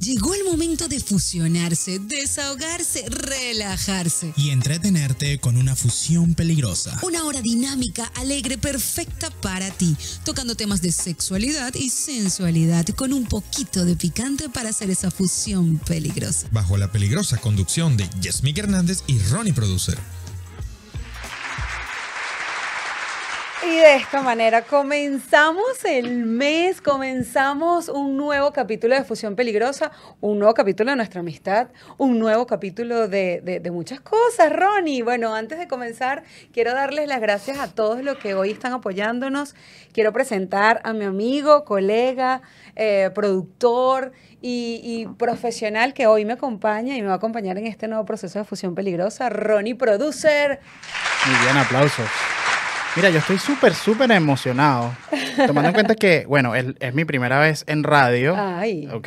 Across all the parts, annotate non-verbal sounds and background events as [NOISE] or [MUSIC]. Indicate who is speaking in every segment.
Speaker 1: Llegó el momento de fusionarse, desahogarse, relajarse.
Speaker 2: y entretenerte con una fusión peligrosa.
Speaker 1: Una hora dinámica, alegre, perfecta para ti, tocando temas de sexualidad y sensualidad con un poquito de picante para hacer esa fusión peligrosa.
Speaker 3: bajo la peligrosa conducción de Yasmín Hernández y Ronnie Producer.
Speaker 4: De esta manera comenzamos el mes, comenzamos un nuevo capítulo de Fusión Peligrosa, un nuevo capítulo de nuestra amistad, un nuevo capítulo de, muchas cosas, Ronnie. Bueno, antes de comenzar, quiero darles las gracias a todos los que hoy están apoyándonos. Quiero presentar a mi amigo, colega, eh, productor y, y profesional que hoy me acompaña y me va a acompañar en este nuevo proceso de Fusión Peligrosa, Ronnie Producer.
Speaker 5: Muy bien, aplausos. Mira, yo estoy súper, súper emocionado. Tomando en cuenta que, bueno, es, es mi primera vez en radio.
Speaker 4: Ay.
Speaker 5: ¿Ok?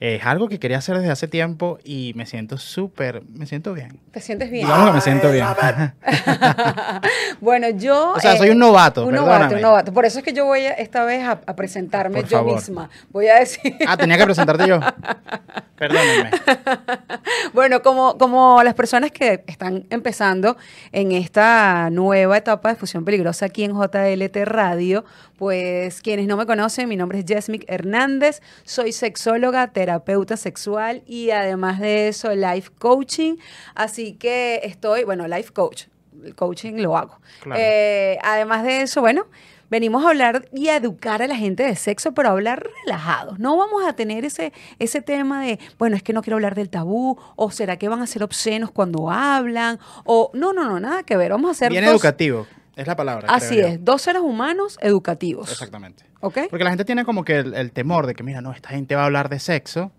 Speaker 5: Es algo que quería hacer desde hace tiempo y me siento súper, me siento bien.
Speaker 4: ¿Te sientes bien?
Speaker 5: Digamos que me siento bien. [LAUGHS]
Speaker 4: bueno, yo... [LAUGHS]
Speaker 5: O sea,
Speaker 4: eh,
Speaker 5: soy un novato,
Speaker 4: Un novato, un novato. Por eso es que yo voy a- esta vez a, a presentarme
Speaker 5: Por
Speaker 4: yo
Speaker 5: favor.
Speaker 4: misma. Voy a decir...
Speaker 5: Ah, tenía que presentarte yo. [LAUGHS] Perdónenme.
Speaker 4: bueno, como, como las personas que están empezando en esta nueva etapa de Fusión Peligrosa aquí en JLT Radio, pues quienes no me conocen, mi nombre es Jesmic Hernández, soy sexóloga, terapeuta sexual y además de eso, life coaching. Así que estoy, bueno, life coach, el coaching lo hago.
Speaker 5: Claro.
Speaker 4: Eh, además de eso, bueno, venimos a hablar y a educar a la gente de sexo, pero a hablar relajados. No vamos a tener ese, ese tema de, bueno, es que no quiero hablar del tabú, o será que van a ser obscenos cuando hablan, o no, no, no, nada que ver. Vamos a hacer
Speaker 5: Bien
Speaker 4: dos-
Speaker 5: educativo, es la palabra.
Speaker 4: Así
Speaker 5: creo yo.
Speaker 4: es, dos seres humanos educativos.
Speaker 5: Exactamente.
Speaker 4: ¿Ok?
Speaker 5: Porque la gente tiene como que el, el temor de que, mira, no, esta gente va a hablar de sexo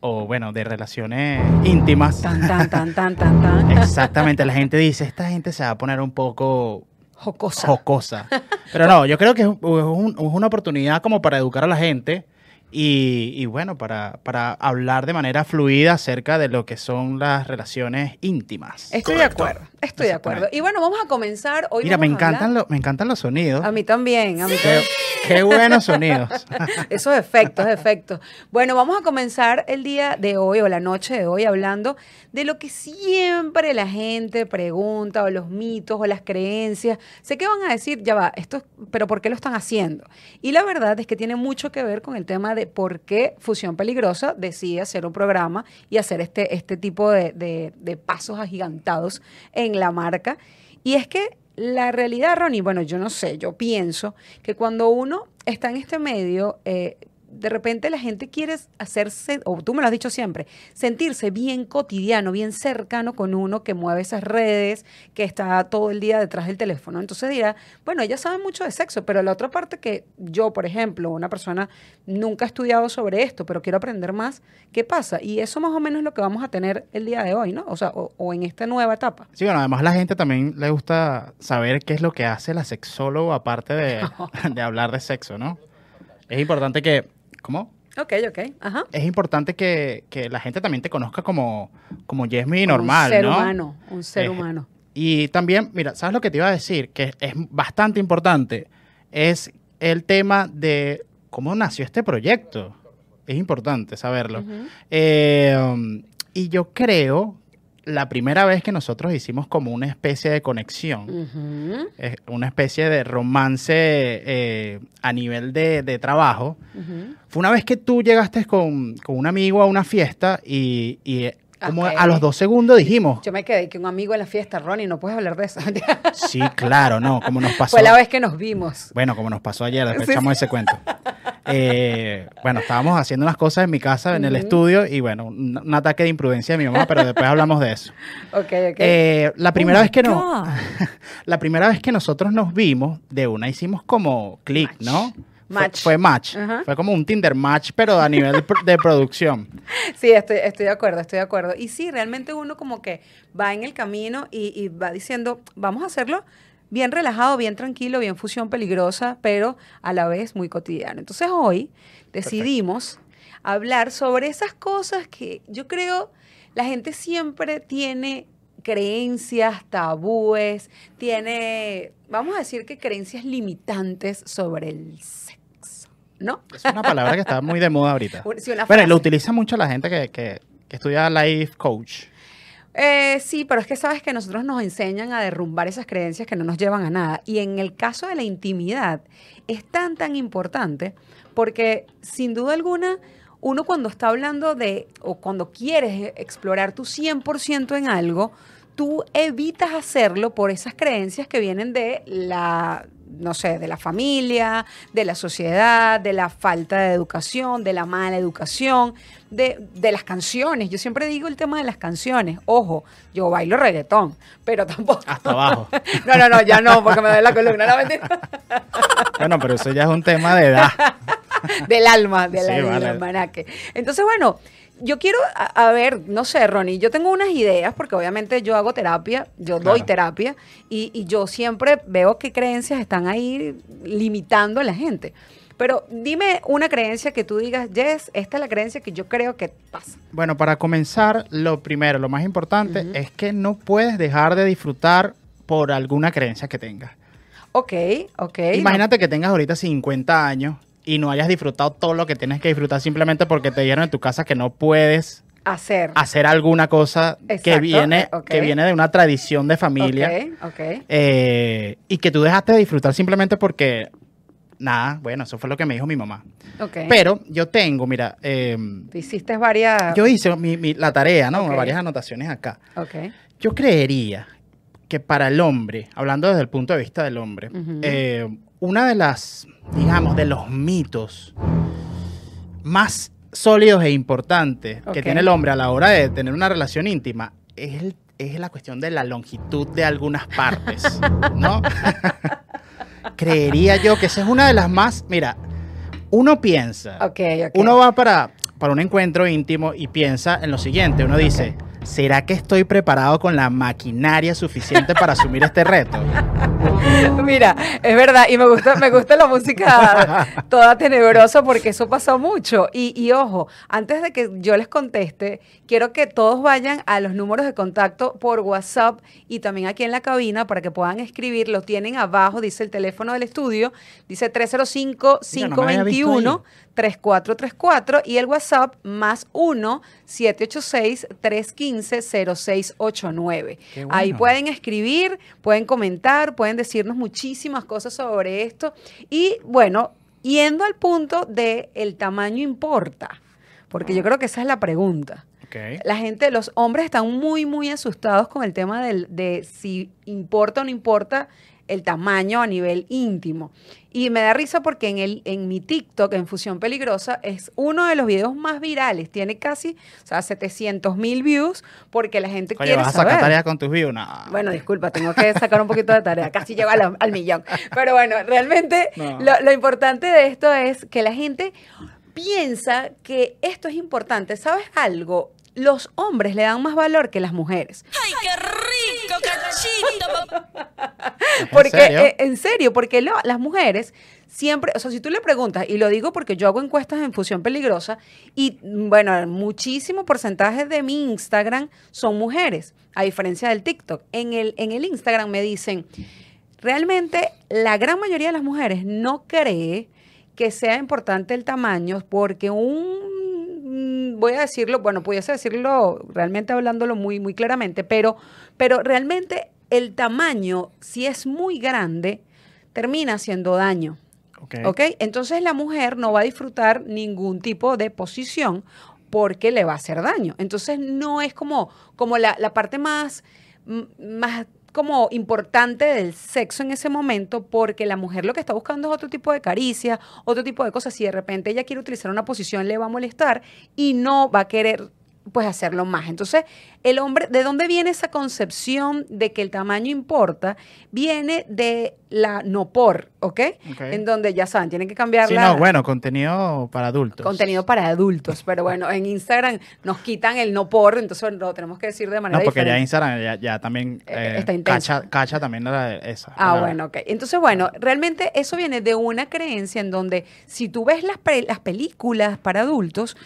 Speaker 5: o, bueno, de relaciones íntimas.
Speaker 4: Tan, tan, tan, tan, tan, tan. [LAUGHS]
Speaker 5: Exactamente, la gente dice, esta gente se va a poner un poco
Speaker 4: Jocosa.
Speaker 5: jocosa. [LAUGHS] Pero no, yo creo que es, un- es un- es una oportunidad como para educar a la gente y, y bueno, para, para hablar de manera fluida acerca de lo que son las relaciones íntimas.
Speaker 4: Estoy de acuerdo, estoy de acuerdo. Y bueno, vamos a comenzar. Hoy
Speaker 5: Mira, me encantan, lo- me encantan los sonidos.
Speaker 4: A mí también, a mí
Speaker 5: Qué,
Speaker 4: también.
Speaker 5: qué buenos sonidos. [LAUGHS]
Speaker 4: Esos efectos, efectos. Bueno, vamos a comenzar el día de hoy o la noche de hoy hablando de lo que siempre la gente pregunta o los mitos o las creencias. Sé que van a decir, ya va, esto, es- pero ¿por qué lo están haciendo? Y la verdad es que tiene mucho que ver con el tema de por qué Fusión Peligrosa decide hacer un programa y hacer este, este tipo de, de- de pasos agigantados en la marca. Y es que la realidad, Ronnie, bueno, yo no sé, yo pienso que cuando uno está en este medio, eh, de repente la gente quiere hacerse, o tú me lo has dicho siempre, sentirse bien cotidiano, bien cercano con uno que mueve esas redes, que está todo el día detrás del teléfono. Entonces dirá, bueno, ella sabe mucho de sexo, pero la otra parte que yo, por ejemplo, una persona nunca ha estudiado sobre esto, pero quiero aprender más, ¿qué pasa? Y eso más o menos es lo que vamos a tener el día de hoy, ¿no? O sea, o, o en esta nueva etapa.
Speaker 5: Sí, bueno, además la gente también le gusta saber qué es lo que hace la sexóloga aparte de, [LAUGHS] de hablar de sexo, ¿no? Es importante que, ¿cómo?
Speaker 4: Ok, ok, ajá.
Speaker 5: Es importante que, que la gente también te conozca como, como Yesmi normal,
Speaker 4: un ser
Speaker 5: ¿no?
Speaker 4: humano, un ser
Speaker 5: Eh,
Speaker 4: humano.
Speaker 5: Y también, mira, ¿sabes lo que te iba a decir? Que es bastante importante. Es el tema de cómo nació este proyecto. Es importante saberlo. Eh, um, y yo creo, la primera vez que nosotros hicimos como una especie de conexión, eh, una especie de romance eh, a nivel de, de trabajo, fue una vez que tú llegaste con, con un amigo a una fiesta y, y, como a los dos segundos dijimos,
Speaker 4: Yo me quedé que un amigo en la fiesta, Ronnie, no puedes hablar de eso. [LAUGHS]
Speaker 5: sí, claro, no, como nos pasó.
Speaker 4: Fue la vez que nos vimos.
Speaker 5: Bueno, como nos pasó ayer, después
Speaker 4: Sí,
Speaker 5: echamos ese cuento. Eh, bueno, estábamos haciendo unas cosas en mi casa, en el estudio, y bueno, un, un ataque de imprudencia de mi mamá, pero después hablamos de eso. [LAUGHS]
Speaker 4: Ok, ok.
Speaker 5: Eh, la primera
Speaker 1: Oh
Speaker 5: vez que no, [LAUGHS] la primera vez que nosotros nos vimos, de una hicimos como click, Fue-
Speaker 4: Match.
Speaker 5: Fue, como un Tinder match, pero a nivel de, pro- de producción. [LAUGHS]
Speaker 4: Sí, estoy, estoy de acuerdo, estoy de acuerdo. Y sí, realmente uno como que va en el camino y, y va diciendo, vamos a hacerlo bien relajado, bien tranquilo, bien fusión peligrosa, pero a la vez muy cotidiano. Entonces hoy decidimos hablar sobre esas cosas que yo creo la gente siempre tiene creencias, tabúes, tiene, vamos a decir que creencias limitantes sobre el sexo. ¿no?
Speaker 5: Es una palabra que está muy de moda ahorita. [LAUGHS]
Speaker 4: Sí,
Speaker 5: y lo utiliza mucho la gente que, que- que estudia life coach.
Speaker 4: Eh, sí, pero es que sabes que nosotros nos enseñan a derrumbar esas creencias que no nos llevan a nada. Y en el caso de la intimidad, es tan, tan importante porque sin duda alguna, uno cuando está hablando de, o cuando quieres explorar tu 100% en algo, tú evitas hacerlo por esas creencias que vienen de la, no sé, de la familia, de la sociedad, de la falta de educación, de la mala educación, de, de las canciones. Yo siempre digo el tema de las canciones. Ojo, yo bailo reggaetón, pero [LAUGHS] tampoco.
Speaker 5: Hasta abajo. [LAUGHS]
Speaker 4: No, no, no, ya no, porque me duele la columna, no mentira.
Speaker 5: Bueno, pero eso ya es un tema de edad. [LAUGHS] [LAUGHS]
Speaker 4: del alma, del,
Speaker 5: Sí,
Speaker 4: del
Speaker 5: vale.
Speaker 4: almanaque. Entonces, bueno, yo quiero, a, a ver, no sé, Ronnie, yo tengo unas ideas, porque obviamente yo hago terapia, yo doy terapia, y, y yo siempre veo qué creencias están ahí limitando a la gente. Pero dime una creencia que tú digas, Jess, esta es la creencia que yo creo que pasa.
Speaker 5: Bueno, para comenzar, lo primero, lo más importante es que no puedes dejar de disfrutar por alguna creencia que tengas.
Speaker 4: Ok, ok.
Speaker 5: Imagínate que tengas ahorita 50 años y no hayas disfrutado todo lo que tienes que disfrutar simplemente porque te dieron en tu casa que no puedes
Speaker 4: hacer.
Speaker 5: hacer alguna cosa que viene,
Speaker 4: eh,
Speaker 5: que viene de una tradición de familia
Speaker 4: Ok, ok.
Speaker 5: eh, y que tú dejaste de disfrutar simplemente porque, nada, bueno, eso fue lo que me dijo mi mamá. Pero yo tengo, mira, eh,
Speaker 4: Tú hiciste varias...
Speaker 5: yo hice mi- mi- la tarea, ¿no? Varias anotaciones acá. Yo creería que para el hombre, hablando desde el punto de vista del hombre, eh, una de las, digamos, de los mitos más sólidos e importantes que tiene el hombre a la hora de tener una relación íntima es, el- es la cuestión de la longitud de algunas partes, [LAUGHS] ¿no? [LAUGHS] Creería yo que esa es una de las más, mira, uno piensa,
Speaker 4: Ok, ok.
Speaker 5: uno va para, para un encuentro íntimo y piensa en lo siguiente. Uno dice, ¿será que estoy preparado con la maquinaria suficiente para asumir este reto? [LAUGHS]
Speaker 4: Mira, es verdad, y me gusta, me gusta la música [LAUGHS] toda tenebrosa porque eso pasa mucho. Y, y ojo, antes de que yo les conteste, quiero que todos vayan a los números de contacto por WhatsApp y también aquí en la cabina para que puedan escribir. Lo tienen abajo, dice el teléfono del estudio, dice 305-521. 3434 y el WhatsApp más 1 786 315 0689.
Speaker 5: Qué
Speaker 4: Ahí
Speaker 5: bueno.
Speaker 4: pueden escribir, pueden comentar, pueden decirnos muchísimas cosas sobre esto y bueno, yendo al punto de el tamaño importa, porque yo creo que esa es la pregunta. La gente, los hombres están muy, muy asustados con el tema del- de si importa o no importa el tamaño a nivel íntimo. Y me da risa porque en, el, en mi TikTok, en Fusión Peligrosa, es uno de los videos más virales. Tiene casi, o sea, 700 mil views porque la gente
Speaker 5: Oye,
Speaker 4: quiere
Speaker 5: ¿vas a sacar
Speaker 4: saber.
Speaker 5: tarea con tus views? No.
Speaker 4: Bueno, disculpa, tengo que sacar un poquito de tarea, casi llego al, al millón. Pero bueno, realmente
Speaker 5: No.
Speaker 4: lo, lo importante de esto es que la gente piensa que esto es importante. ¿Sabes algo? Los hombres le dan más valor que las mujeres.
Speaker 6: ¡Ay, qué rico, cachito! papá!
Speaker 5: ¿En
Speaker 4: Porque,
Speaker 5: serio?
Speaker 4: eh, en serio, porque lo- las mujeres siempre, o sea, si tú le preguntas, y lo digo porque yo hago encuestas en Fusión Peligrosa, y mm, bueno, muchísimo porcentaje de mi Instagram son mujeres, a diferencia del TikTok. En el, en el Instagram me dicen, realmente la gran mayoría de las mujeres no cree que sea importante el tamaño porque un, voy a decirlo, bueno, pudiese decirlo realmente hablándolo muy, muy claramente, pero, pero realmente el tamaño, si es muy grande, termina haciendo daño.
Speaker 5: Ok.
Speaker 4: ¿Ok? Entonces la mujer no va a disfrutar ningún tipo de posición porque le va a hacer daño. Entonces no es como, como la, la parte más, más como importante del sexo en ese momento porque la mujer lo que está buscando es otro tipo de caricia, otro tipo de cosas. Si de repente ella quiere utilizar una posición le va a molestar y no va a querer pues hacerlo más. Entonces, el hombre, ¿de dónde viene esa concepción de que el tamaño importa? Viene de la no por, ¿ok?
Speaker 5: Ok.
Speaker 4: En donde ya saben, tienen que cambiar
Speaker 5: Sí,
Speaker 4: la
Speaker 5: no, bueno, contenido para adultos.
Speaker 4: contenido para adultos, pero bueno, en Instagram nos quitan el no por, entonces lo tenemos que decir de manera
Speaker 5: No, porque ya. Instagram ya, ya también
Speaker 4: Eh,
Speaker 5: eh,
Speaker 4: está intenso.
Speaker 5: cacha, cacha también la, esa.
Speaker 4: Ah,
Speaker 5: la-
Speaker 4: bueno, ok. Entonces, bueno, realmente eso viene de una creencia en donde si tú ves las, las películas para adultos,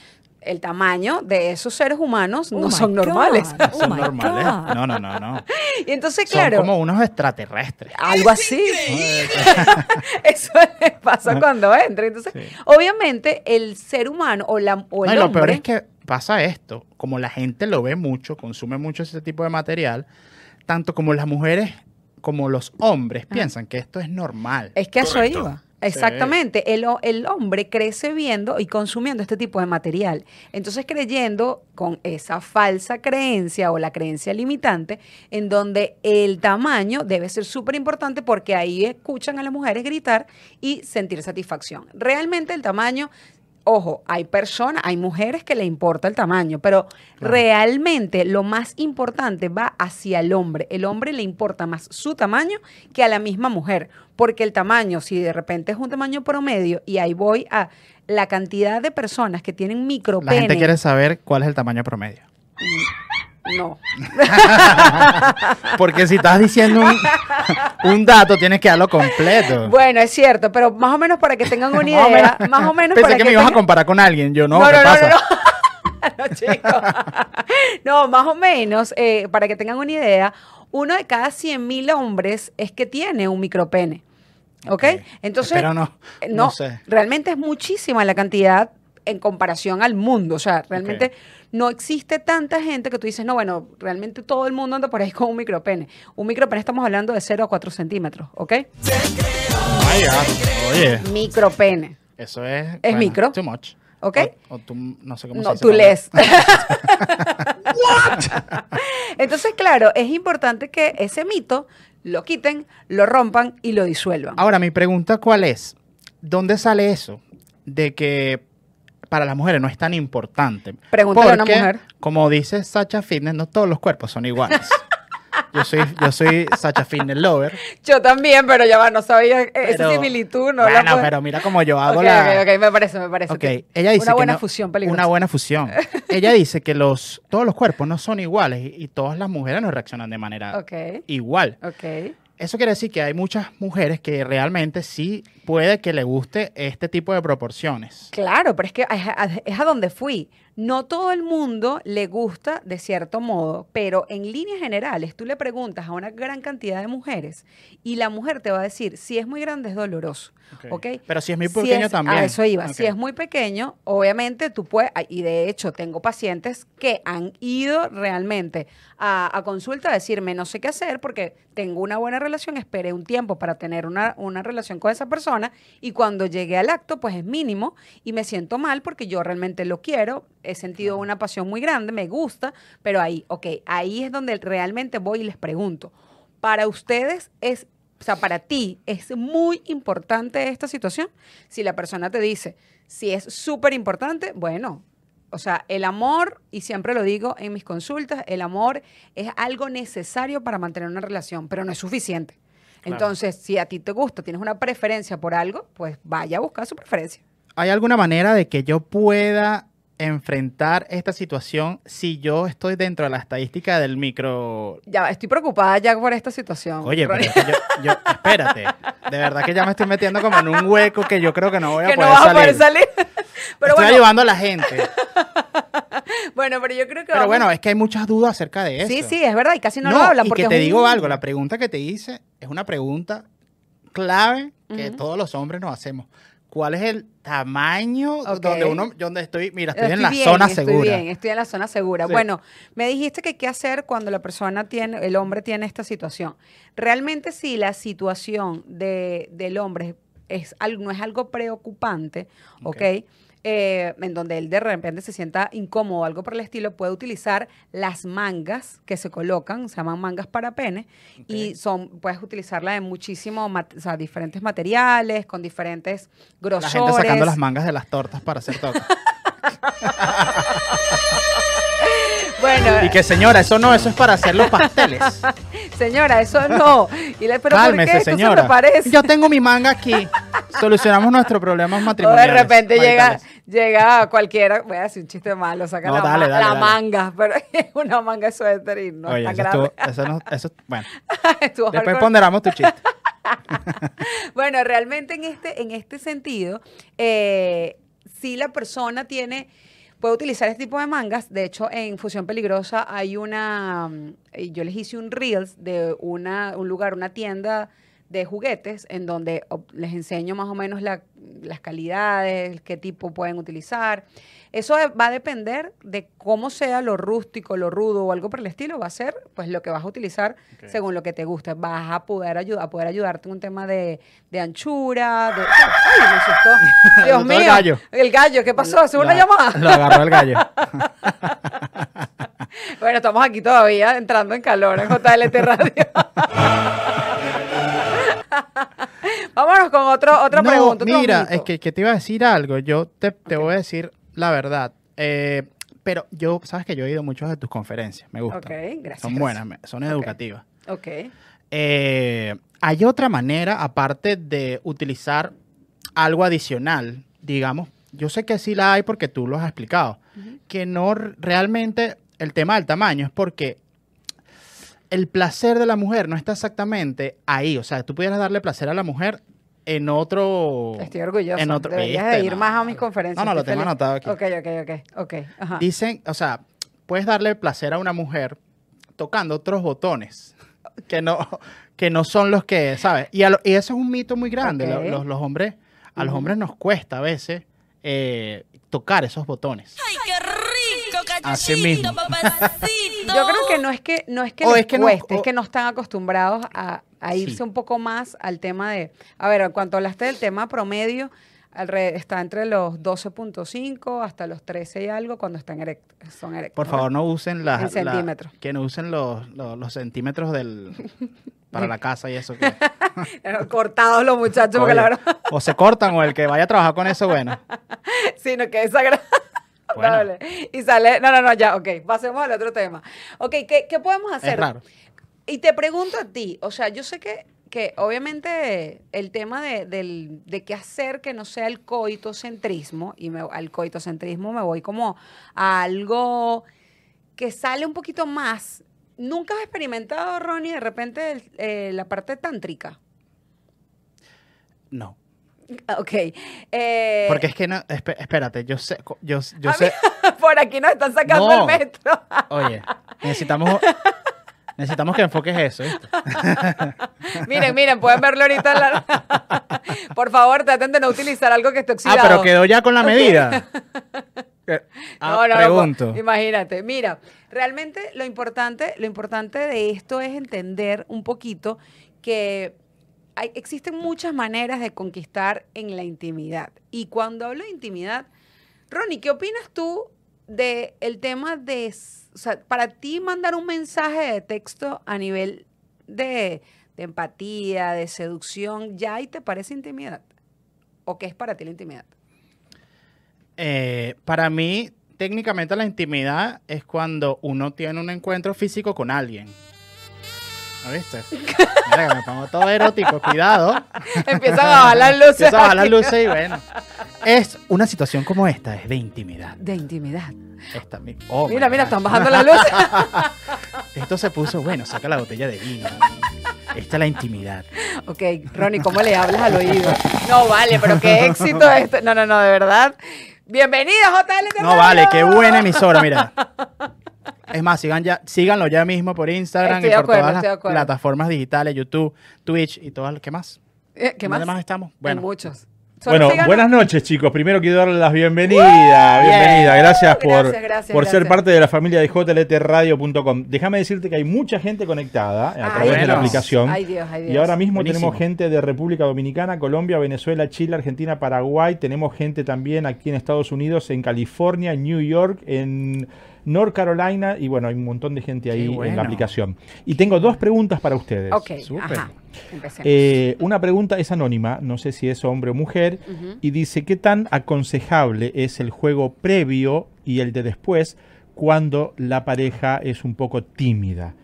Speaker 4: el tamaño de esos seres humanos
Speaker 6: Oh
Speaker 4: no son
Speaker 6: God.
Speaker 4: normales.
Speaker 6: Oh
Speaker 5: Son normales.
Speaker 6: God.
Speaker 5: No, no, no, no. [LAUGHS]
Speaker 4: y entonces,
Speaker 5: Son
Speaker 4: claro,
Speaker 5: como unos extraterrestres.
Speaker 4: algo así. [LAUGHS] Eso les pasa cuando entra. Entonces,
Speaker 5: Sí.
Speaker 4: obviamente, el ser humano o, la, o el
Speaker 5: No, y lo
Speaker 4: hombre...
Speaker 5: peor es que pasa esto, como la gente lo ve mucho, consume mucho ese tipo de material, tanto como las mujeres como los hombres piensan que esto es normal.
Speaker 4: Es que a eso iba. Exactamente. El, el hombre crece viendo y consumiendo este tipo de material. Entonces creyendo con esa falsa creencia o la creencia limitante en donde el tamaño debe ser súper importante porque ahí escuchan a las mujeres gritar y sentir satisfacción. Realmente el tamaño... Ojo, hay personas, hay mujeres que le importa el tamaño, pero realmente lo más importante va hacia el hombre. El hombre le importa más su tamaño que a la misma mujer, porque el tamaño, si de repente es un tamaño promedio, y ahí voy a la cantidad de personas que tienen
Speaker 5: La
Speaker 4: micropene.
Speaker 5: gente quiere saber cuál es el tamaño promedio.
Speaker 4: No. [LAUGHS]
Speaker 5: Porque si estás diciendo un, un dato, tienes que darlo completo.
Speaker 4: Bueno, es cierto, pero más o menos para que tengan una [LAUGHS]
Speaker 5: Más o
Speaker 4: idea,
Speaker 5: menos.
Speaker 4: más o menos
Speaker 5: Pensé
Speaker 4: para
Speaker 5: que,
Speaker 4: que
Speaker 5: me ibas a
Speaker 4: tengan-
Speaker 5: comparar con alguien. Yo no,
Speaker 4: No,
Speaker 5: ¿qué
Speaker 4: no, no,
Speaker 5: pasa?
Speaker 4: no, no, [LAUGHS] chicos. No, más o menos, eh, para que tengan una idea, uno de cada 100 mil hombres es que tiene un micropene. ¿Ok? Entonces,
Speaker 5: Pero no, no
Speaker 4: no,
Speaker 5: sé.
Speaker 4: realmente es muchísima la cantidad en comparación al mundo. O sea, realmente. No existe tanta gente que tú dices, no, bueno, realmente todo el mundo anda por ahí con un micropene. Un micropene estamos hablando de 0 a 4 centímetros, ¿ok?
Speaker 5: Ah, oye,
Speaker 4: Micropene.
Speaker 5: eso es...
Speaker 4: Es micro.
Speaker 5: Too much.
Speaker 4: ¿Ok?
Speaker 5: O, o tú, no sé cómo se
Speaker 4: No,
Speaker 5: dice.
Speaker 4: tú
Speaker 5: cuando-
Speaker 4: lees. [LAUGHS] Entonces, claro, es importante que ese mito lo quiten, lo rompan y lo disuelvan.
Speaker 5: Ahora, mi pregunta, ¿cuál es? ¿Dónde sale eso de que para las mujeres no es tan importante?
Speaker 4: Pregúntale a una
Speaker 5: Porque,
Speaker 4: mujer.
Speaker 5: como dice Sacha Fitness, no todos los cuerpos son iguales. [LAUGHS] yo soy, yo soy Sacha Fitness lover.
Speaker 4: Yo también, pero ya va, no sabía esa similitud, no la
Speaker 5: Bueno,
Speaker 4: puedo-
Speaker 5: pero mira cómo yo hago
Speaker 4: Ok,
Speaker 5: la...
Speaker 4: ok, ok, me parece, me parece.
Speaker 5: Ok,
Speaker 4: que-
Speaker 5: ella dice
Speaker 4: una
Speaker 5: que
Speaker 4: buena
Speaker 5: no-
Speaker 4: fusión peligrosa.
Speaker 5: Una buena fusión. [LAUGHS] ella dice que los, todos los cuerpos no son iguales y, y todas las mujeres no reaccionan de manera
Speaker 4: Ok,
Speaker 5: igual.
Speaker 4: ok.
Speaker 5: Eso quiere decir que hay muchas mujeres que realmente sí puede que le guste este tipo de proporciones.
Speaker 4: Claro, pero es que es a, es a donde fui. No todo el mundo le gusta de cierto modo, pero en líneas generales tú le preguntas a una gran cantidad de mujeres y la mujer te va a decir, si es muy grande es doloroso, ¿ok?
Speaker 5: Pero si es muy
Speaker 4: Si
Speaker 5: pequeño
Speaker 4: es-
Speaker 5: también.
Speaker 4: A eso iba. Si es muy pequeño, obviamente tú puedes, y de hecho tengo pacientes que han ido realmente a, a consulta a decirme no sé qué hacer porque tengo una buena relación, esperé un tiempo para tener una, una relación con esa persona y cuando llegué al acto pues es mínimo y me siento mal porque yo realmente lo quiero, he sentido una pasión muy grande, me gusta, pero ahí, ok, ahí es donde realmente voy y les pregunto, para ustedes es o sea, para ti es muy importante esta situación. Si la persona te dice, si es súper importante, bueno, o sea, el amor, y siempre lo digo en mis consultas, el amor es algo necesario para mantener una relación, pero no es suficiente.
Speaker 5: Claro.
Speaker 4: Entonces, si a ti te gusta, tienes una preferencia por algo, pues vaya a buscar su preferencia.
Speaker 5: ¿Hay alguna manera de que yo pueda enfrentar esta situación si yo estoy dentro de la estadística del micro...
Speaker 4: Ya, estoy preocupada ya por esta situación.
Speaker 5: Oye, pero
Speaker 4: Ronnie.
Speaker 5: es que yo, yo- espérate, de verdad que ya me estoy metiendo como en un hueco que yo creo que no voy a
Speaker 4: que no vas a poder salir. [LAUGHS] pero
Speaker 5: estoy
Speaker 4: bueno,
Speaker 5: ayudando a la gente. [LAUGHS] [LAUGHS]
Speaker 4: bueno, pero yo creo que
Speaker 5: Pero
Speaker 4: vamos-
Speaker 5: bueno, es que hay muchas dudas acerca de eso.
Speaker 4: Sí, sí, es verdad, y casi no, lo hablan
Speaker 5: y
Speaker 4: porque
Speaker 5: que te
Speaker 4: un-
Speaker 5: digo algo, la pregunta que te hice es una pregunta clave que todos los hombres nos hacemos. ¿Cuál es el tamaño
Speaker 4: Ok.
Speaker 5: donde uno, donde estoy? Mira, estoy, en la
Speaker 4: bien,
Speaker 5: zona
Speaker 4: estoy
Speaker 5: segura.
Speaker 4: bien, estoy en la zona segura.
Speaker 5: Sí.
Speaker 4: Bueno, me dijiste que qué hacer cuando la persona tiene, el hombre tiene esta situación. Realmente si la situación de, del hombre es algo, no es algo preocupante, ¿ok?
Speaker 5: Ok.
Speaker 4: Eh, en donde él de repente se sienta incómodo o algo por el estilo, puede utilizar las mangas que se colocan, se llaman mangas para pene, y son, puedes utilizarlas en muchísimos, o sea, diferentes materiales, con diferentes
Speaker 5: La
Speaker 4: grosores.
Speaker 5: gente sacando las mangas de las tortas para hacer tortas. [LAUGHS]
Speaker 4: Bueno,
Speaker 5: y que señora, eso no, eso es para hacer los pasteles. [LAUGHS]
Speaker 4: Señora, eso no. Y le, pero ¿por
Speaker 5: Cálmese,
Speaker 4: qué? Esto se
Speaker 5: señora.
Speaker 4: parece.
Speaker 5: Yo tengo mi manga aquí. [LAUGHS] Solucionamos nuestros problemas
Speaker 4: o de
Speaker 5: matrimoniales.
Speaker 4: repente llega, llega cualquiera, voy a decir un chiste malo, saca
Speaker 5: No,
Speaker 4: la,
Speaker 5: dale,
Speaker 4: ma-
Speaker 5: dale,
Speaker 4: la
Speaker 5: dale.
Speaker 4: manga, pero es [LAUGHS] una manga de suéter y no
Speaker 5: Oye,
Speaker 4: está
Speaker 5: eso, estuvo- eso no- eso- bueno, después ponderamos tu chiste.
Speaker 4: Bueno, realmente en este, en este sentido, eh, si la persona tiene puede utilizar este tipo de mangas. De hecho, en Fusión Peligrosa hay una, mm, eh, yo les hice un reels de una, un lugar, una tienda de juguetes en donde les enseño más o menos la- las calidades, qué tipo pueden utilizar. Eso va a depender de cómo sea lo rústico, lo rudo o algo por el estilo, va a ser pues lo que vas a utilizar según lo que te guste. Vas a poder, ayudar, a poder ayudarte en un tema de, de anchura, de... ¡Ay, me asustó! [LAUGHS] Dios mío.
Speaker 5: el gallo.
Speaker 4: El gallo, ¿qué pasó? ¿Hace una
Speaker 5: La-
Speaker 4: llamada?
Speaker 5: Lo agarró el gallo. [LAUGHS]
Speaker 4: Bueno, estamos aquí todavía entrando en calor en JLT Radio. [LAUGHS] Vámonos con otro, otra
Speaker 5: No,
Speaker 4: pregunta.
Speaker 5: Mira, es que, que te iba a decir algo. Yo te, te voy a decir la verdad. Eh, pero yo, sabes que yo he ido a muchas de tus conferencias. Me gustan.
Speaker 4: Ok, gracias.
Speaker 5: Son buenas, son educativas.
Speaker 4: Ok.
Speaker 5: Eh, hay otra manera, aparte de utilizar algo adicional, digamos, yo sé que sí la hay porque tú lo has explicado, que no realmente el tema del tamaño es porque el placer de la mujer no está exactamente ahí, o sea, tú pudieras darle placer a la mujer en otro...
Speaker 4: Estoy orgullosa.
Speaker 5: en otro-
Speaker 4: Deberías
Speaker 5: ¿viste?
Speaker 4: de ir
Speaker 5: No,
Speaker 4: más a
Speaker 5: no,
Speaker 4: mis
Speaker 5: no.
Speaker 4: conferencias.
Speaker 5: No, no, lo tengo
Speaker 4: feliz.
Speaker 5: anotado aquí.
Speaker 4: Ok, ok, ok. Ok. Ajá.
Speaker 5: Dicen, o sea, puedes darle placer a una mujer tocando otros botones que no, que no son los que, ¿sabes? Y, a lo- y eso es un mito muy grande. Los, los hombres, a los hombres nos cuesta a veces eh, tocar esos botones.
Speaker 6: ¡Ay, qué rico,
Speaker 5: Así
Speaker 6: cachito,
Speaker 5: mismo.
Speaker 6: papacito! [LAUGHS]
Speaker 4: Yo creo que no es que no es que
Speaker 5: O
Speaker 4: les
Speaker 5: es que no-
Speaker 4: cueste, es
Speaker 5: o-
Speaker 4: que no están acostumbrados a, a irse
Speaker 5: Sí.
Speaker 4: un poco más al tema de. A ver, en cuanto hablaste del tema promedio, está entre los 12.5 hasta los 13 y algo cuando están erectos, son erectos.
Speaker 5: Por favor, no usen las...
Speaker 4: En
Speaker 5: la-
Speaker 4: centímetros.
Speaker 5: que no usen los, los, los centímetros del... [LAUGHS] para la casa y eso. que- [LAUGHS]
Speaker 4: Cortados los muchachos, porque la verdad.
Speaker 5: o se cortan o el que vaya a trabajar con eso, bueno. [LAUGHS]
Speaker 4: sino que es desagradable.
Speaker 5: Bueno.
Speaker 4: Y sale, no, no, no, ya, ok, pasemos al otro tema. Ok, ¿qué, qué podemos hacer?
Speaker 5: Es raro.
Speaker 4: Y te pregunto a ti, o sea, yo sé que, que obviamente el tema de, del- de qué hacer que no sea el coitocentrismo, y me, al coitocentrismo me voy como a algo que sale un poquito más. ¿Nunca has experimentado, Ronnie, de repente el- eh, la parte tántrica?
Speaker 5: No. [LAUGHS]
Speaker 4: Ok. eh,
Speaker 5: Porque es que no... espérate, yo sé... Yo, yo
Speaker 4: a mí-
Speaker 5: sé... [LAUGHS]
Speaker 4: por aquí nos están sacando
Speaker 5: No.
Speaker 4: el metro.
Speaker 5: Oye, [LAUGHS] necesitamos... Necesitamos que enfoques eso, [LAUGHS]
Speaker 4: miren, miren, pueden verlo ahorita. en la- [LAUGHS] Por favor, traten de no utilizar algo que esté
Speaker 5: Ah,
Speaker 4: oxidado.
Speaker 5: pero quedó ya con la medida. [LAUGHS] Eh, ah,
Speaker 4: No, no,
Speaker 5: pregunto.
Speaker 4: pues, imagínate. Mira, realmente lo importante, lo importante de esto es entender un poquito que hay, existen muchas maneras de conquistar en la intimidad. Y cuando hablo de intimidad, Ronnie, ¿qué opinas tú del el tema de, o sea, para ti mandar un mensaje de texto a nivel de, de empatía, de seducción, ya ahí te parece intimidad? ¿O qué es para ti la intimidad?
Speaker 5: Eh, para mí, técnicamente la intimidad es cuando uno tiene un encuentro físico con alguien. ¿Lo viste? Mira que me pongo todo erótico, cuidado.
Speaker 4: Empiezan a bajar las luces.
Speaker 5: Empieza a bajar las luces y bueno. Es una situación como esta, es de intimidad.
Speaker 4: De intimidad.
Speaker 5: Esta mi- oh
Speaker 4: mira, mira,
Speaker 5: God.
Speaker 4: están bajando las luces. [LAUGHS]
Speaker 5: Esto se puso, bueno, saca la botella de vino. Esta es la intimidad.
Speaker 4: ok, Ronnie, ¿cómo le hablas al oído? No, vale, pero qué éxito esto. No, no, no, de verdad. Bienvenidos, JLT.
Speaker 5: No, vale, qué buena emisora, mira. Es más, sigan ya, síganlo ya mismo por Instagram
Speaker 4: Estoy
Speaker 5: y por
Speaker 4: acuerdo,
Speaker 5: todas las plataformas digitales, YouTube, Twitch y todas las ¿qué más?
Speaker 4: Eh, ¿Qué más?
Speaker 5: ¿Dónde más estamos?
Speaker 4: En
Speaker 5: Bueno,
Speaker 4: muchos. Solo
Speaker 3: Bueno,
Speaker 4: síganos-
Speaker 3: buenas noches chicos. Primero quiero darles las bienvenidas. Bienvenida. Gracias por,
Speaker 4: Gracias, gracias,
Speaker 3: por ser parte de la familia de jltradio.com. Déjame decirte que hay mucha gente conectada a
Speaker 4: Ay,
Speaker 3: través de la aplicación.
Speaker 4: Ay, Dios, ay, Dios.
Speaker 3: Y ahora mismo
Speaker 5: Buenísimo.
Speaker 3: tenemos gente de República Dominicana, Colombia, Venezuela, Chile, Argentina, Paraguay. Tenemos gente también aquí en Estados Unidos, en California, en New York, en North Carolina. Y bueno, hay un montón de gente ahí en la aplicación. Y tengo dos preguntas para ustedes.
Speaker 4: Ok, ajá. Empecemos.
Speaker 3: Eh, una pregunta es anónima, no sé si es hombre o mujer, y dice, ¿qué tan aconsejable es el juego previo y el de después cuando la pareja es un poco tímida?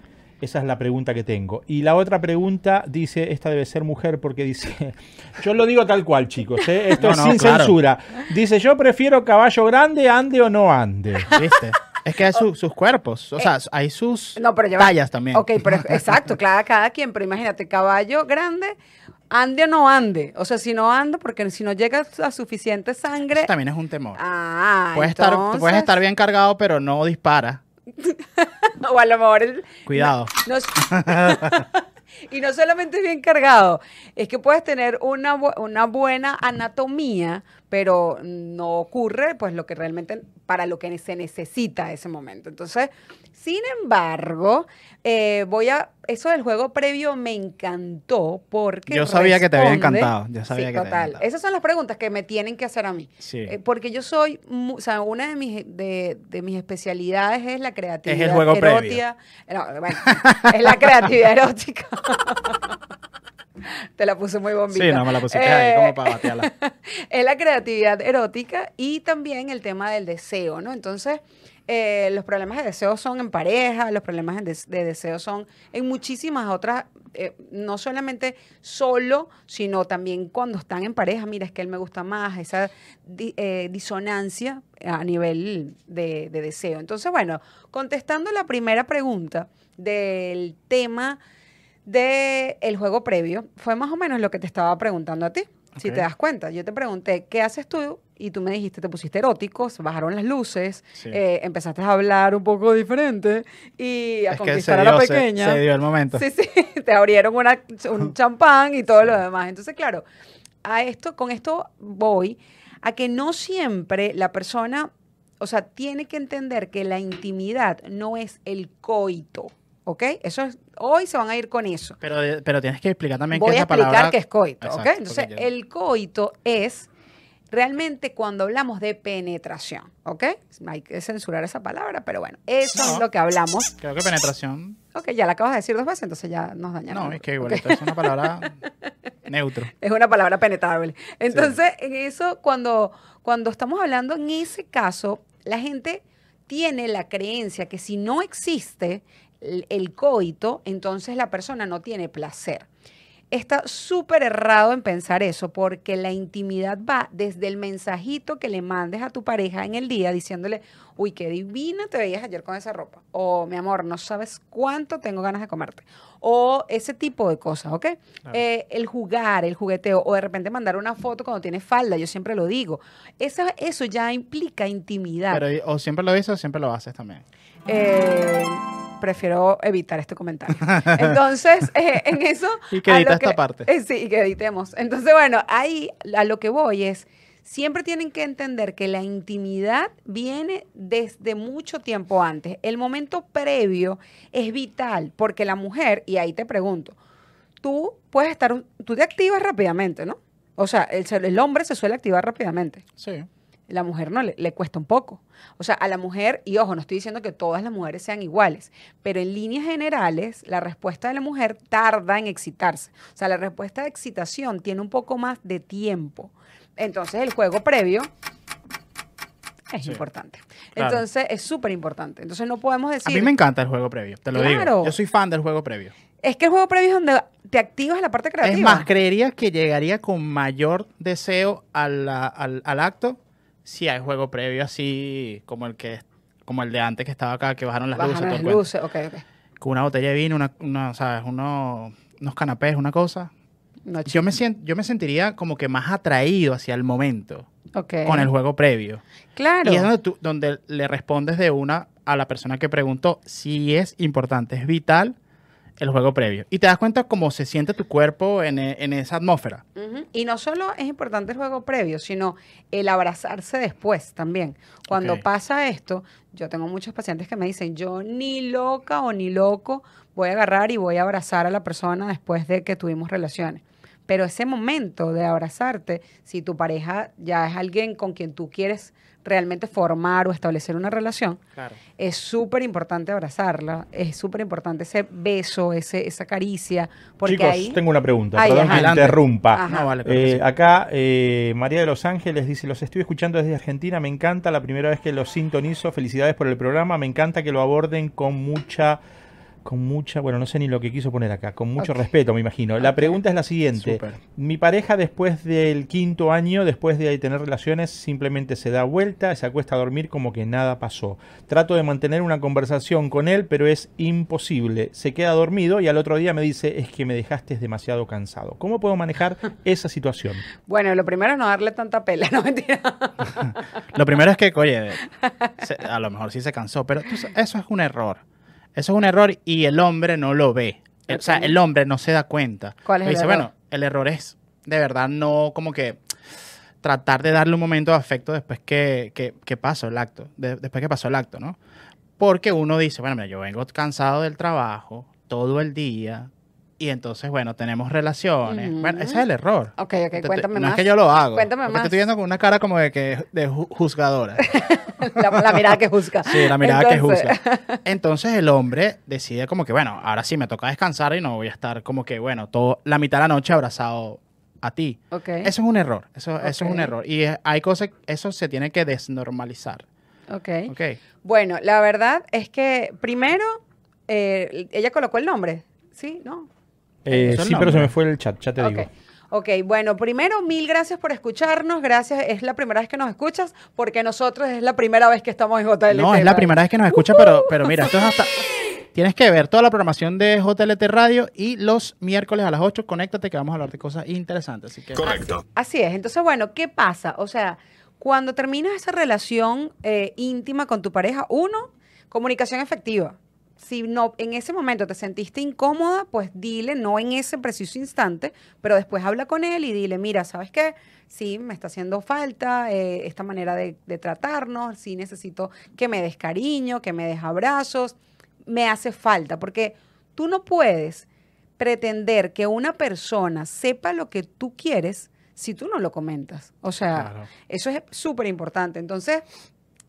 Speaker 3: Esa es la pregunta que tengo. Y la otra pregunta dice, esta debe ser mujer porque dice, [LAUGHS] yo lo digo tal cual chicos, ¿eh? esto
Speaker 5: No,
Speaker 3: es
Speaker 5: no,
Speaker 3: sin
Speaker 5: claro.
Speaker 3: censura. Dice, yo prefiero caballo grande, ande o no ande.
Speaker 5: ¿viste? Es que hay su- sus cuerpos, o sea, hay sus
Speaker 4: Eh, No, pero ya va.
Speaker 5: tallas también.
Speaker 4: Ok, pero exacto, cada, cada quien, pero imagínate, caballo grande ande o no ande. O sea, si no anda, porque si no llega a suficiente sangre.
Speaker 5: Eso también es un temor.
Speaker 4: Ah,
Speaker 5: puedes, estar, puedes estar bien cargado, pero no dispara. [LAUGHS]
Speaker 4: O a lo mejor el-
Speaker 5: Cuidado.
Speaker 4: No [LAUGHS] y no solamente es bien cargado, es que puedes tener una, bu- una buena anatomía, pero no ocurre pues lo que realmente para lo que se necesita ese momento. Entonces, sin embargo, eh, voy a eso del juego previo me encantó porque
Speaker 5: Yo sabía que te había encantado, yo sabía
Speaker 4: Sí,
Speaker 5: que te había
Speaker 4: total. Esas son las preguntas que me tienen que hacer a mí.
Speaker 5: Sí.
Speaker 4: Eh, porque yo soy, o sea, una de mis, de, de mis especialidades es la creatividad
Speaker 5: juego previo.
Speaker 4: erótica. No, bueno, es la creatividad erótica. [LAUGHS] [LAUGHS] Te la puse muy bombita.
Speaker 5: Sí, no, me la pusiste ahí
Speaker 4: Eh,
Speaker 5: como para batearla.
Speaker 4: es la creatividad erótica y también el tema del deseo, ¿no? Entonces, eh, los problemas de deseo son en pareja, los problemas de, des- de deseo son en muchísimas otras, eh, no solamente solo, sino también cuando están en pareja, mira, es que él me gusta más, esa di- eh, disonancia a nivel de, de deseo. Entonces, bueno, contestando la primera pregunta del tema del juego previo, fue más o menos lo que te estaba preguntando a ti. Si te das cuenta, yo te pregunté, ¿qué haces tú? Y tú me dijiste, te pusiste erótico, se bajaron las luces,
Speaker 5: Sí.
Speaker 4: eh, empezaste a hablar un poco diferente y a
Speaker 5: Es
Speaker 4: conquistar a la
Speaker 5: se-
Speaker 4: pequeña.
Speaker 5: se dio el momento.
Speaker 4: Sí, sí, [LAUGHS] te abrieron una, un [LAUGHS] champán y todo lo demás. Entonces, claro, a esto, con esto voy a que no siempre la persona, o sea, tiene que entender que la intimidad no es el coito, ¿ok? Eso es, hoy se van a ir con eso.
Speaker 5: Pero, pero tienes que explicar también
Speaker 4: Voy
Speaker 5: qué
Speaker 4: a
Speaker 5: es la
Speaker 4: explicar
Speaker 5: palabra.
Speaker 4: qué es coito, ¿ok?
Speaker 5: Exacto,
Speaker 4: Entonces,
Speaker 5: porque yo-
Speaker 4: el coito es realmente cuando hablamos de penetración, ¿ok? Hay que censurar esa palabra, pero bueno, eso es lo que hablamos.
Speaker 5: Creo que penetración.
Speaker 4: Ok, ya la acabas de decir dos veces, entonces ya nos dañaron.
Speaker 5: No, es que
Speaker 4: Ok.
Speaker 5: igualito es una palabra [LAUGHS] neutro.
Speaker 4: Es una palabra penetrable. Entonces, en eso, cuando, cuando estamos hablando, en ese caso, la gente tiene la creencia que si no existe el, coito, entonces la persona no tiene placer. Está súper errado en pensar eso, porque la intimidad va desde el mensajito que le mandes a tu pareja en el día diciéndole, uy, qué divina te veías ayer con esa ropa. O, mi amor, no sabes cuánto tengo ganas de comerte. O ese tipo de cosas, ¿ok? Eh, el jugar, el jugueteo, o de repente mandar una foto cuando tienes falda, yo siempre lo digo. Esa, eso ya implica intimidad.
Speaker 5: Pero o siempre lo dices o siempre lo haces también.
Speaker 4: Eh, prefiero evitar este comentario. [LAUGHS] Entonces, eh, en eso... [LAUGHS]
Speaker 5: Y que edita esta parte.
Speaker 4: eh, sí, y que editemos. Entonces, bueno, ahí a lo que voy es, siempre tienen que entender que la intimidad viene desde mucho tiempo antes. El momento previo es vital, porque la mujer, y ahí te pregunto, tú puedes estar, tú te activas rápidamente, ¿no? O sea, el, el hombre se suele activar rápidamente.
Speaker 5: Sí.
Speaker 4: La mujer no, le, le cuesta un poco. O sea, a la mujer, y ojo, no estoy diciendo que todas las mujeres sean iguales, pero en líneas generales, la respuesta de la mujer tarda en excitarse. O sea, la respuesta de excitación tiene un poco más de tiempo. Entonces, el juego previo es
Speaker 5: Sí.
Speaker 4: importante.
Speaker 5: Claro.
Speaker 4: Entonces, es súper importante. Entonces, no podemos
Speaker 5: A
Speaker 4: decir...
Speaker 5: mí me encanta el juego previo, te lo
Speaker 4: Claro.
Speaker 5: digo. Yo soy fan del juego previo.
Speaker 4: Es que el juego previo es donde te activas la parte creativa.
Speaker 5: Es más, creería que llegaría con mayor deseo a al, al acto si hay juego previo así como el que como el de antes que estaba acá, que bajaron las luces.
Speaker 4: las ok.
Speaker 5: Con una botella de vino, una, una, ¿sabes? Uno- unos canapés, una cosa.
Speaker 4: No,
Speaker 5: Yo me, sien- yo me sentiría como que más atraído hacia el momento con el juego previo.
Speaker 4: Claro.
Speaker 5: Y es donde, tú, donde le respondes de una a la persona que preguntó si es importante, es vital el juego previo. Y te das cuenta cómo se siente tu cuerpo en, e- en esa atmósfera.
Speaker 4: Y no solo es importante el juego previo, sino el abrazarse después también. Cuando pasa esto, yo tengo muchos pacientes que me dicen, yo ni loca o ni loco voy a agarrar y voy a abrazar a la persona después de que tuvimos relaciones. Pero ese momento de abrazarte, si tu pareja ya es alguien con quien tú quieres realmente formar o establecer una relación,
Speaker 5: Claro.
Speaker 4: es súper importante abrazarla, es súper importante ese beso, ese, esa caricia, porque
Speaker 3: Chicos,
Speaker 4: ahí...
Speaker 3: tengo una pregunta.
Speaker 4: Ay,
Speaker 3: Perdón
Speaker 4: ajá.
Speaker 3: que
Speaker 5: Adelante.
Speaker 3: interrumpa.
Speaker 5: No, vale,
Speaker 3: Eh,
Speaker 5: sí.
Speaker 3: acá eh, María de Los Ángeles dice, los estoy escuchando desde Argentina, me encanta, la primera vez que los sintonizo, felicidades por el programa, me encanta que lo aborden con mucha con mucha, bueno, no sé ni lo que quiso poner acá, con mucho respeto, me imagino. La pregunta es la siguiente. Mi pareja después del quinto año, después de tener relaciones, simplemente se da vuelta, se acuesta a dormir como que nada pasó. Trato de mantener una conversación con él, pero es imposible. Se queda dormido y al otro día me dice, es que me dejaste demasiado cansado. ¿Cómo puedo manejar [LAUGHS] esa situación?
Speaker 4: Bueno, lo primero es no darle tanta pela, no mentira. [LAUGHS]
Speaker 5: Lo primero es que, oye, se- a lo mejor sí se cansó, pero eso es un error. Eso es un error y el hombre no lo ve. O sea, el hombre no se da cuenta.
Speaker 4: ¿Cuál es el
Speaker 5: dice,
Speaker 4: error?
Speaker 5: bueno, el error es de verdad no como que tratar de darle un momento de afecto después que, que, que pasó el acto, de- después que pasó el acto, ¿no? Porque uno dice, bueno, mira, yo vengo cansado del trabajo todo el día y entonces, bueno, tenemos relaciones. Bueno, ese es el error.
Speaker 4: Ok, ok,
Speaker 5: Te- te-
Speaker 4: cuéntame
Speaker 5: no
Speaker 4: más.
Speaker 5: es que yo lo hago.
Speaker 4: Cuéntame más.
Speaker 5: Te estoy viendo con una cara como de que de ju- juzgadora. [LAUGHS]
Speaker 4: la, la mirada que juzga.
Speaker 5: Sí, la mirada
Speaker 4: Entonces-
Speaker 5: que juzga. [LAUGHS] Entonces el hombre decide como que, bueno, ahora sí me toca descansar y no voy a estar como que, bueno, todo, la mitad de la noche abrazado a ti.
Speaker 4: Ok.
Speaker 5: Eso es un error. Eso, eso es un error. Y hay cosas, eso se tiene que desnormalizar.
Speaker 4: ok.
Speaker 5: ¿Ok?
Speaker 4: Bueno, la verdad es que primero, eh, ella colocó el nombre, ¿sí? ¿No?
Speaker 3: Eh, sí, pero se me fue el chat, ya te
Speaker 4: Ok.
Speaker 3: digo.
Speaker 4: Ok, bueno, primero, mil gracias por escucharnos. Gracias, es la primera vez que nos escuchas, porque nosotros es la primera vez que estamos en JLT.
Speaker 5: No, es la primera vez que nos escucha, pero, pero mira, esto es hasta... Tienes que ver toda la programación de JLT Radio y los miércoles a las 8, conéctate que vamos a hablar de cosas interesantes. Así que,
Speaker 7: Correcto.
Speaker 4: Así es. Entonces, bueno, ¿qué pasa? O sea, cuando terminas esa relación eh, íntima con tu pareja, uno, comunicación efectiva. Si no, en ese momento te sentiste incómoda, pues dile, no en ese preciso instante, pero después habla con él y dile, mira, ¿sabes qué? Sí, me está haciendo falta eh, esta manera de, de tratarnos, sí necesito que me des cariño, que me des abrazos, me hace falta, porque tú no puedes pretender que una persona sepa lo que tú quieres si tú no lo comentas. O sea,
Speaker 5: Claro.
Speaker 4: eso es súper importante. Entonces,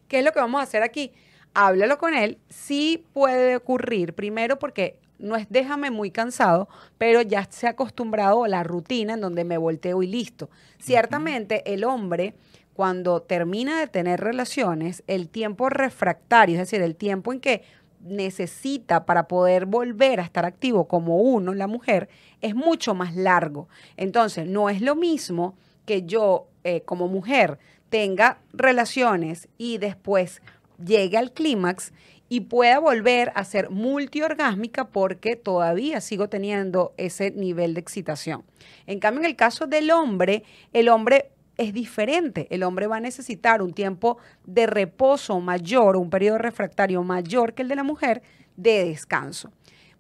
Speaker 4: ¿qué es lo que vamos a hacer aquí? Háblalo con él. Sí puede ocurrir, primero porque no es déjame muy cansado, pero ya se ha acostumbrado a la rutina en donde me volteo y listo. Ciertamente el hombre, cuando termina de tener relaciones, el tiempo refractario, es decir, el tiempo en que necesita para poder volver a estar activo como uno, la mujer, es mucho más largo. Entonces, no es lo mismo que yo eh, como mujer tenga relaciones y después llegue al clímax y pueda volver a ser multiorgásmica porque todavía sigo teniendo ese nivel de excitación. En cambio, en el caso del hombre, el hombre es diferente. El hombre va a necesitar un tiempo de reposo mayor, un periodo refractario mayor que el de la mujer de descanso.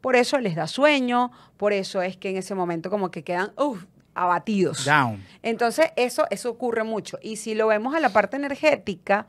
Speaker 4: Por eso les da sueño, por eso es que en ese momento como que quedan abatidos.
Speaker 5: down.
Speaker 4: Entonces, eso, eso ocurre mucho. Y si lo vemos a la parte energética,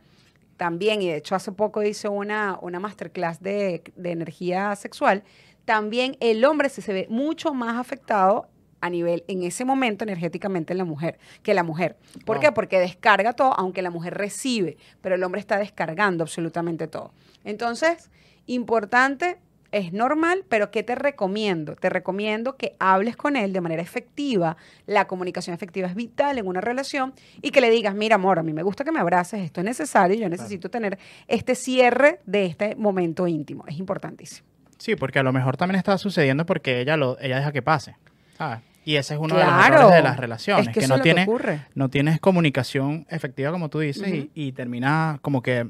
Speaker 4: también, y de hecho hace poco hice una, una masterclass de, de energía sexual, también el hombre se, se ve mucho más afectado a nivel, en ese momento energéticamente en la mujer, que la mujer. ¿Por
Speaker 5: Wow.
Speaker 4: qué? Porque descarga todo, aunque la mujer recibe, pero el hombre está descargando absolutamente todo. Entonces, importante, es normal, pero ¿qué te recomiendo? Te recomiendo que hables con él de manera efectiva. La comunicación efectiva es vital en una relación y que le digas, mira, amor, a mí me gusta que me abraces, esto es necesario, yo necesito tener este cierre de este momento íntimo. Es importantísimo.
Speaker 5: Sí, porque a lo mejor también está sucediendo porque ella lo, ella deja que pase. ¿sabes? Y ese es uno de los errores de las relaciones,
Speaker 4: Es que
Speaker 5: no tienes, no tienes comunicación efectiva, como tú dices, y- y, termina como que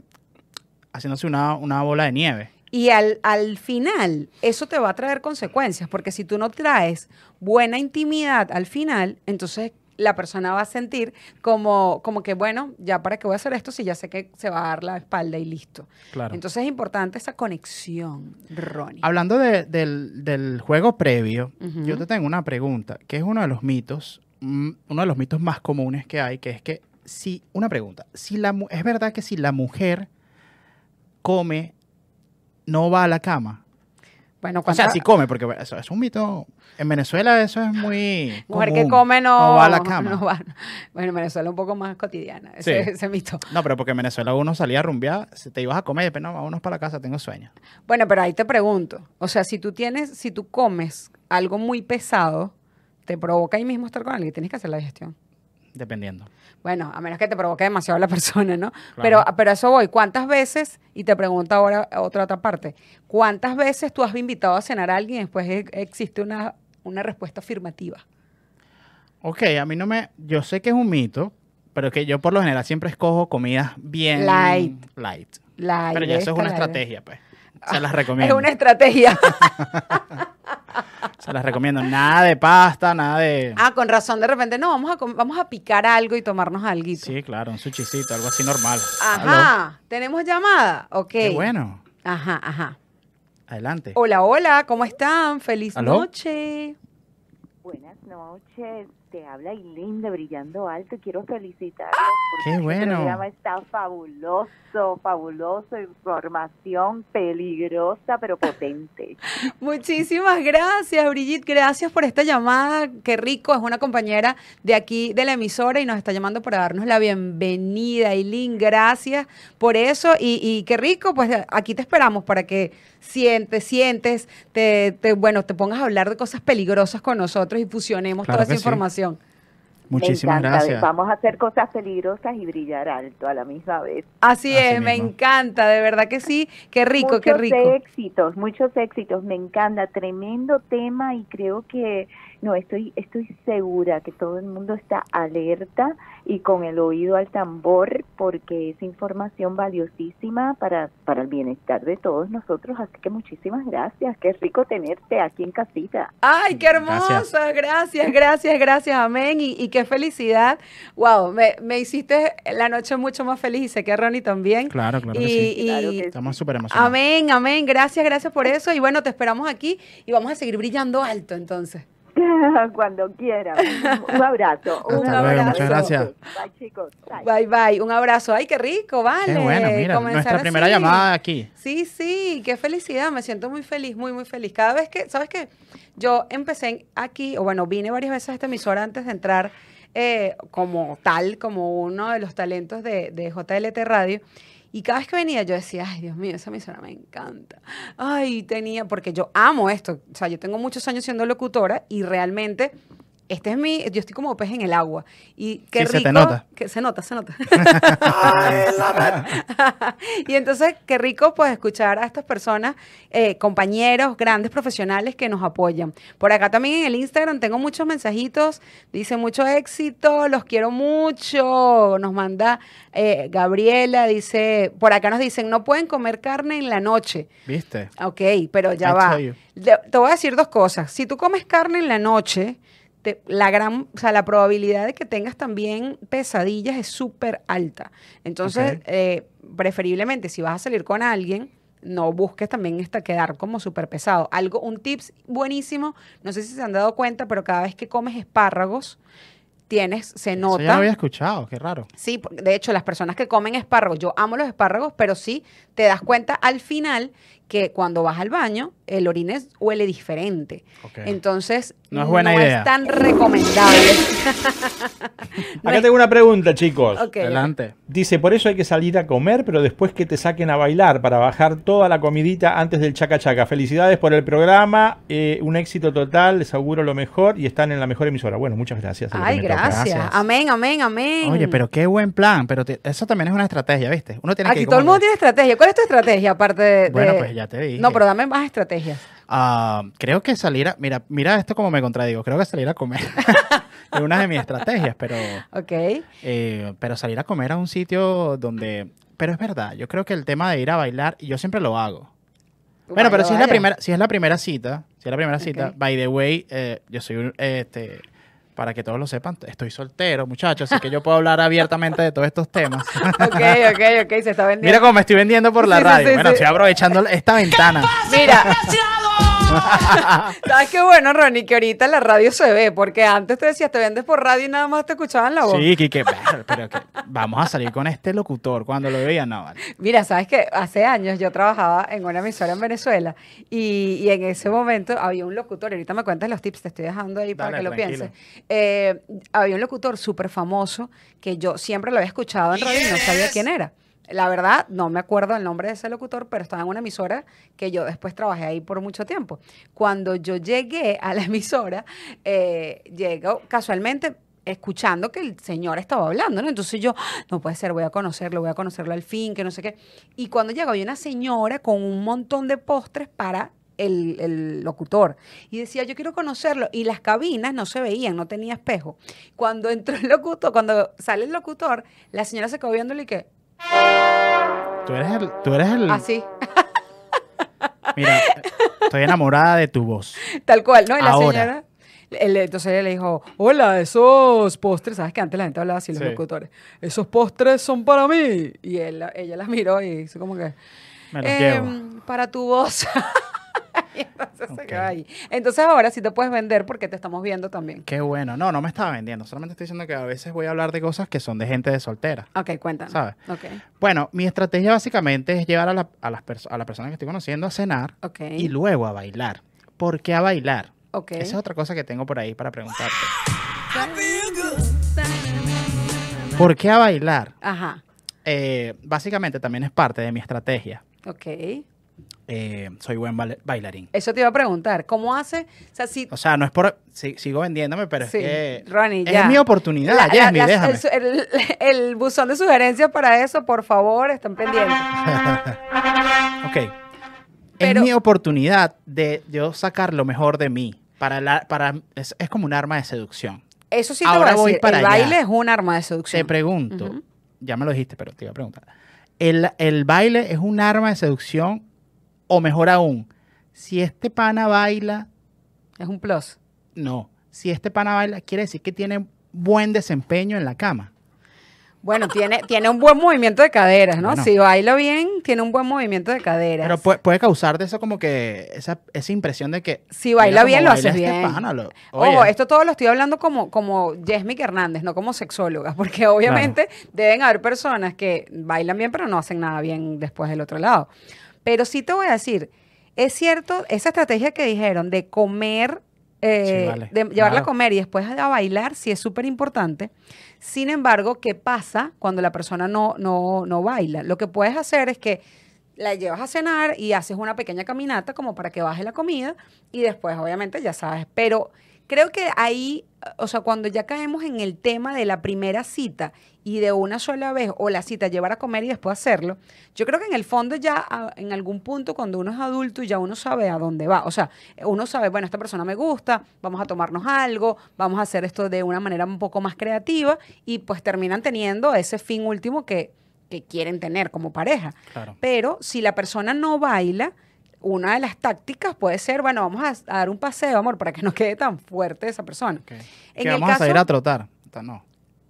Speaker 5: haciéndose una, una bola de nieve.
Speaker 4: Y al, al final, eso te va a traer consecuencias, porque si tú no traes buena intimidad al final, entonces la persona va a sentir como, como que, bueno, ya para qué voy a hacer esto si ya sé que se va a dar la espalda y listo.
Speaker 5: Claro.
Speaker 4: Entonces es importante esa conexión, Ronnie.
Speaker 5: Hablando de- del, del juego previo, yo te tengo una pregunta, que es uno de los mitos, mm, uno de los mitos más comunes que hay, que es que si, una pregunta, si la, es verdad que si la mujer come, no va a la cama.
Speaker 4: Bueno,
Speaker 5: O sea,
Speaker 4: ¿cuánta-
Speaker 5: si come, porque eso es un mito. En Venezuela eso es muy.
Speaker 4: mujer
Speaker 5: común.
Speaker 4: que come no,
Speaker 5: No va a la cama.
Speaker 4: no va. Bueno, en Venezuela es un poco más cotidiana, ese,
Speaker 5: Sí.
Speaker 4: ese mito.
Speaker 5: No, pero porque en Venezuela uno salía a rumbear, te ibas a comer y después no, vámonos para la casa, tengo sueño.
Speaker 4: Bueno, pero ahí te pregunto, o sea, si tú tienes, si tú comes algo muy pesado, te provoca ahí mismo estar con alguien, tienes que hacer la digestión.
Speaker 5: Dependiendo.
Speaker 4: Bueno, a menos que te provoque demasiado la persona, ¿no? Pero, pero a eso voy. ¿Cuántas veces, y te pregunto ahora otra otra parte, ¿cuántas veces tú has invitado a cenar a alguien y después e- existe una, una respuesta afirmativa?
Speaker 5: Ok, a mí no me... Yo sé que es un mito, pero que yo por lo general siempre escojo comidas bien...
Speaker 4: Light.
Speaker 5: Light.
Speaker 4: La
Speaker 5: Pero ya eso es una estrategia, pues. [LAUGHS] Se las
Speaker 4: Es
Speaker 5: recomiendo.
Speaker 4: una estrategia. [LAUGHS]
Speaker 5: Se las recomiendo. Nada de pasta, nada de...
Speaker 4: ah, con razón, de repente, no, vamos a, vamos a picar algo y tomarnos algo.
Speaker 5: Sí, claro, un sushicito, algo así normal.
Speaker 4: Ajá, ¿tenemos llamada? Ok.
Speaker 5: Qué bueno.
Speaker 4: Ajá, ajá.
Speaker 5: Adelante.
Speaker 4: Hola, hola, ¿cómo están? Feliz
Speaker 5: ¿Aló?
Speaker 4: noche.
Speaker 7: Buenas noches, te habla Eileen de Brillando Alto. Quiero felicitarlos porque
Speaker 5: Qué
Speaker 7: este
Speaker 5: bueno.
Speaker 7: programa está fabuloso, fabuloso, información peligrosa pero potente. [LAUGHS]
Speaker 4: Muchísimas gracias, Brigitte. Gracias por esta llamada. Qué rico. Es una compañera de aquí de la emisora y nos está llamando para darnos la bienvenida. Eileen, gracias por eso. Y, y qué rico, pues aquí te esperamos para que sientes, sientes, te, te- bueno, te pongas a hablar de cosas peligrosas con nosotros y fusionemos
Speaker 5: Claro
Speaker 4: toda esa
Speaker 5: sí.
Speaker 4: información.
Speaker 5: Muchísimas
Speaker 7: me
Speaker 5: gracias.
Speaker 7: Vamos a hacer cosas peligrosas y brillar alto a la misma vez.
Speaker 4: Así,
Speaker 5: Así
Speaker 4: es, me encanta, de verdad que sí. Qué rico,
Speaker 7: muchos
Speaker 4: qué rico.
Speaker 7: éxitos, muchos éxitos. Me encanta, tremendo tema y creo que no estoy estoy segura que todo el mundo está alerta y con el oído al tambor porque es información valiosísima para para el bienestar de todos nosotros. Así que muchísimas gracias. Qué rico tenerte aquí en casita.
Speaker 4: Ay, qué hermosa, gracias, gracias, gracias, amén. Y, y qué felicidad. Wow, me, me hiciste la noche mucho más feliz y sé que Ronnie también.
Speaker 5: Claro, claro que
Speaker 4: y.
Speaker 7: Claro que sí.
Speaker 5: Estamos súper emocionados.
Speaker 4: amén, amén, gracias, gracias por eso. Y bueno, te esperamos aquí y vamos a seguir brillando alto entonces. [LAUGHS]
Speaker 7: Cuando quieran. Un, un abrazo.
Speaker 4: Un
Speaker 5: Hasta luego,
Speaker 4: abrazo.
Speaker 5: muchas gracias.
Speaker 7: Bye, chicos. Bye.
Speaker 4: Bye, bye. Un abrazo. Ay, qué rico, vale.
Speaker 5: Qué bueno, mira,
Speaker 4: Comenzar
Speaker 5: nuestra primera llamada aquí.
Speaker 4: Sí, sí, qué felicidad, me siento muy feliz, muy, muy feliz. Cada vez que, ¿sabes qué? Yo empecé aquí, o bueno, vine varias veces a esta emisora antes de entrar eh, como tal, como uno de los talentos de, de JLT Radio. Y cada vez que venía yo decía, ay, Dios mío, esa emisora me encanta. Ay, tenía, porque yo amo esto. O sea, yo tengo muchos años siendo locutora y realmente... Este es mi, yo estoy como pez en el agua. Y qué
Speaker 5: Sí,
Speaker 4: rico.
Speaker 5: se te nota.
Speaker 4: Que se nota, se nota. [LAUGHS] [LAUGHS] y entonces, qué rico pues escuchar a estas personas, eh, compañeros, grandes profesionales que nos apoyan. Por acá también en el Instagram tengo muchos mensajitos, dice mucho éxito, los quiero mucho. Nos manda eh, Gabriela, dice, por acá nos dicen, no pueden comer carne en la noche.
Speaker 5: ¿Viste?
Speaker 4: Ok, pero ya
Speaker 5: I
Speaker 4: va. te voy a decir dos cosas. Si tú comes carne en la noche, te- la gran, o sea, la probabilidad de que tengas también pesadillas es súper alta. Entonces, eh, preferiblemente, si vas a salir con alguien, no busques también esta quedar como súper pesado. Algo, un tips buenísimo, no sé si se han dado cuenta, pero cada vez que comes espárragos, tienes, se
Speaker 5: Eso
Speaker 4: nota.
Speaker 5: ya lo había escuchado, qué raro.
Speaker 4: Sí, de hecho, las personas que comen espárragos, yo amo los espárragos, pero sí te das cuenta al final que cuando vas al baño, el orines huele diferente. Entonces,
Speaker 5: No es buena idea.
Speaker 4: tan recomendable. [LAUGHS] No
Speaker 3: Acá
Speaker 4: es-
Speaker 3: tengo una pregunta, chicos.
Speaker 5: Adelante.
Speaker 3: Dice, por eso hay que salir a comer, pero después que te saquen a bailar para bajar toda la comidita antes del chaca chaca. Felicidades por el programa, eh, un éxito total, les auguro lo mejor y están en la mejor emisora. Bueno, muchas gracias. es
Speaker 4: Ay, gracias.
Speaker 5: Gracias.
Speaker 4: Amén, amén, amén.
Speaker 5: Oye, pero qué buen plan. Pero te- eso también es una estrategia, ¿viste? Uno tiene que
Speaker 4: Aquí todo el mundo
Speaker 5: que-
Speaker 4: tiene estrategia. ¿Cuál es tu estrategia aparte de...?
Speaker 5: Bueno, pues ya te dije.
Speaker 4: No, pero dame más estrategias.
Speaker 5: Ah, creo que salir a... Mira, mira esto como me contradigo. Creo que salir a comer [LAUGHS] es una de mis estrategias, pero...
Speaker 4: Ok.
Speaker 5: eh, pero salir a comer a un sitio donde... Pero es verdad, yo creo que el tema de ir a bailar, yo siempre lo hago. Bueno, pero si es, la primera, si es la primera cita, si es la primera cita, by the way, eh, yo soy un, este, para que todos lo sepan, estoy soltero, muchachos, así que yo puedo hablar abiertamente de todos estos temas. [LAUGHS]
Speaker 4: Ok, ok, ok, se está vendiendo.
Speaker 5: Mira cómo me estoy vendiendo por la
Speaker 4: Sí, sí,
Speaker 5: radio.
Speaker 4: sí,
Speaker 5: bueno,
Speaker 4: sí.
Speaker 5: estoy aprovechando esta ventana.
Speaker 4: Mira, [LAUGHS] ¿sabes qué bueno, Ronnie? Que ahorita la radio se ve, porque antes te decías, te vendes por radio y nada más te escuchaban la voz.
Speaker 5: Sí, Kike, pero, pero que vamos a salir con este locutor. Cuando lo veía, no, vale.
Speaker 4: Mira, sabes que hace años yo trabajaba en una emisora en Venezuela y, y en ese momento había un locutor, y ahorita me cuentas los tips, te estoy dejando ahí para
Speaker 5: Dale,
Speaker 4: que lo
Speaker 5: tranquilo.
Speaker 4: pienses. Eh, había un locutor súper famoso que yo siempre lo había escuchado en radio y no sabía quién era. La verdad, no me acuerdo el nombre de ese locutor, pero estaba en una emisora que yo después trabajé ahí por mucho tiempo. Cuando yo llegué a la [LAUGHS] emisora, eh, llegó casualmente, escuchando que el señor estaba hablando, ¿no? Entonces yo, "Ah, no puede ser, voy a conocerlo, voy a conocerlo al fin, que no sé qué. Y cuando llegó había una señora con un montón de postres para el, el locutor. Y decía, yo quiero conocerlo. Y las cabinas no se veían, no tenía espejo. Cuando entró el locutor, cuando sale el locutor, la señora se quedó viéndole y que,
Speaker 5: Tú eres el... Tú eres el
Speaker 4: así, [LAUGHS]
Speaker 5: Mira, estoy enamorada de tu voz.
Speaker 4: tal cual, ¿no? Y la
Speaker 5: Ahora.
Speaker 4: señora... él- entonces ella le dijo, hola, esos postres, ¿sabes que antes la gente hablaba así, los
Speaker 5: Sí.
Speaker 4: locutores? Esos postres son para mí. Y él, ella las miró y hizo como que,
Speaker 5: Me los
Speaker 4: "Em,
Speaker 5: llevo.
Speaker 4: para tu voz. [LAUGHS] [LAUGHS] y entonces se
Speaker 5: Ok.
Speaker 4: quedó ahí. Entonces ahora sí te puedes vender porque te estamos viendo también.
Speaker 5: Qué bueno. No, no me estaba vendiendo. Solamente estoy diciendo que a veces voy a hablar de cosas que son de gente de soltera.
Speaker 4: Ok, cuéntanos.
Speaker 5: ¿Sabes?
Speaker 4: Ok,
Speaker 5: Bueno, mi estrategia básicamente es llevar a la, a las a la persona que estoy conociendo a cenar y luego a bailar. ¿Por qué a bailar?
Speaker 4: ok.
Speaker 5: Esa es otra cosa que tengo por ahí para preguntarte. ¿Por qué a bailar?
Speaker 4: Ajá,
Speaker 5: Eh, básicamente también es parte de mi estrategia.
Speaker 4: ok.
Speaker 5: Eh, soy buen bailarín.
Speaker 4: Eso te iba a preguntar, ¿cómo hace? O sea, si...
Speaker 5: O sea, no es por... si- sigo vendiéndome, pero
Speaker 4: Sí,
Speaker 5: es que...
Speaker 4: Ronnie,
Speaker 5: es
Speaker 4: ya.
Speaker 5: mi oportunidad,
Speaker 4: La- la- las-
Speaker 5: déjame.
Speaker 4: el, su- el- [LAUGHS] el buzón de sugerencias para eso, por favor, están pendientes. [LAUGHS]
Speaker 5: Ok.
Speaker 4: Pero-
Speaker 5: es mi oportunidad de yo sacar lo mejor de mí. Para la, para, es, es como un arma de seducción.
Speaker 4: Eso sí te
Speaker 5: Ahora
Speaker 4: voy a
Speaker 5: voy
Speaker 4: decir,
Speaker 5: para
Speaker 4: el
Speaker 5: allá.
Speaker 4: baile es un arma de
Speaker 5: Te
Speaker 4: seducción.
Speaker 5: pregunto,
Speaker 4: Ujú.
Speaker 5: ya me lo dijiste, pero te iba a preguntar. ¿El, el baile es un arma de seducción o mejor aún, si este pana baila,
Speaker 4: Es un plus.
Speaker 5: no, si este pana baila, quiere decir que tiene buen desempeño en la cama.
Speaker 4: Bueno, tiene, tiene un buen movimiento de caderas, ¿no?
Speaker 5: Bueno.
Speaker 4: Si baila bien, tiene un buen movimiento de caderas.
Speaker 5: Pero puede, puede causarte eso como que, esa, esa impresión de que...
Speaker 4: Si baila bien, lo haces
Speaker 5: este
Speaker 4: bien.
Speaker 5: pana, lo-
Speaker 4: Ojo, esto todo lo estoy hablando como, como Yesmic Hernández, no como sexóloga, [LAUGHS] porque obviamente deben haber personas que bailan bien, pero no hacen nada bien después del otro lado. Pero sí te voy a decir, es cierto, esa estrategia que dijeron de comer, eh,
Speaker 5: Sí, vale,
Speaker 4: de llevarla a comer y después a bailar, sí es súper importante. Sin embargo, ¿qué pasa cuando la persona no, no, no baila? Lo que puedes hacer es que la llevas a cenar y haces una pequeña caminata como para que baje la comida y después obviamente ya sabes, pero creo que ahí, o sea, cuando ya caemos en el tema de la primera cita y de una sola vez o la cita llevar a comer y después hacerlo, yo creo que en el fondo ya en algún punto cuando uno es adulto ya uno sabe a dónde va, o sea, uno sabe, bueno, esta persona me gusta, vamos a tomarnos algo, vamos a hacer esto de una manera un poco más creativa y pues terminan teniendo ese fin último que, que quieren tener como pareja.
Speaker 5: Claro.
Speaker 4: Pero si la persona no baila, una de las tácticas puede ser, bueno, vamos a, a dar un paseo, amor, para que no quede tan fuerte esa persona. En
Speaker 5: que
Speaker 4: el
Speaker 5: vamos a
Speaker 4: caso-
Speaker 5: salir a trotar. No.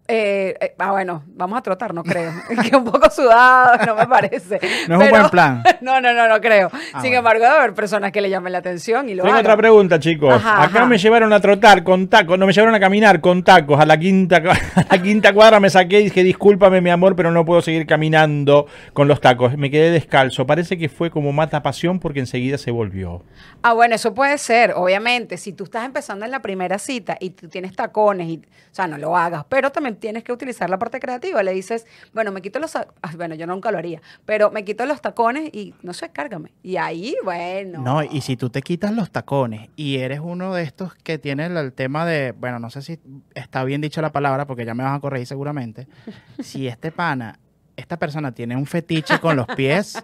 Speaker 4: Eh, eh, ah, bueno, vamos a trotar, no creo. [LAUGHS] que un poco sudado, no me parece.
Speaker 5: No es un buen plan. [LAUGHS]
Speaker 4: No, no, no, no creo.
Speaker 5: Ah,
Speaker 4: Sin
Speaker 5: bueno.
Speaker 4: embargo, debe haber personas que le llamen la atención y lo
Speaker 3: Tengo
Speaker 4: hagan.
Speaker 3: otra pregunta, chicos.
Speaker 4: Ajá,
Speaker 3: Acá
Speaker 4: ajá.
Speaker 3: me llevaron a trotar con tacos, no me llevaron a caminar con tacos. A la quinta, [LAUGHS] a la quinta cuadra me saqué y dije, discúlpame, mi amor, pero no puedo seguir caminando con los tacos. Me quedé descalzo. Parece que fue como mata pasión porque enseguida se volvió.
Speaker 4: Ah, bueno, eso puede ser, obviamente. Si tú estás empezando en la primera cita y tú tienes tacones, y, o sea, no lo hagas, pero también tienes que utilizar la parte creativa. Le dices, bueno, me quito los. Bueno, yo nunca lo haría, pero me quito los tacones y no sé, cárgame. Y ahí, bueno.
Speaker 5: No, y si tú te quitas los tacones y eres uno de estos que tiene el, el tema de, bueno, no sé si está bien dicho la palabra porque ya me vas a corregir seguramente, [LAUGHS] si este pana, esta persona tiene un fetiche con los pies,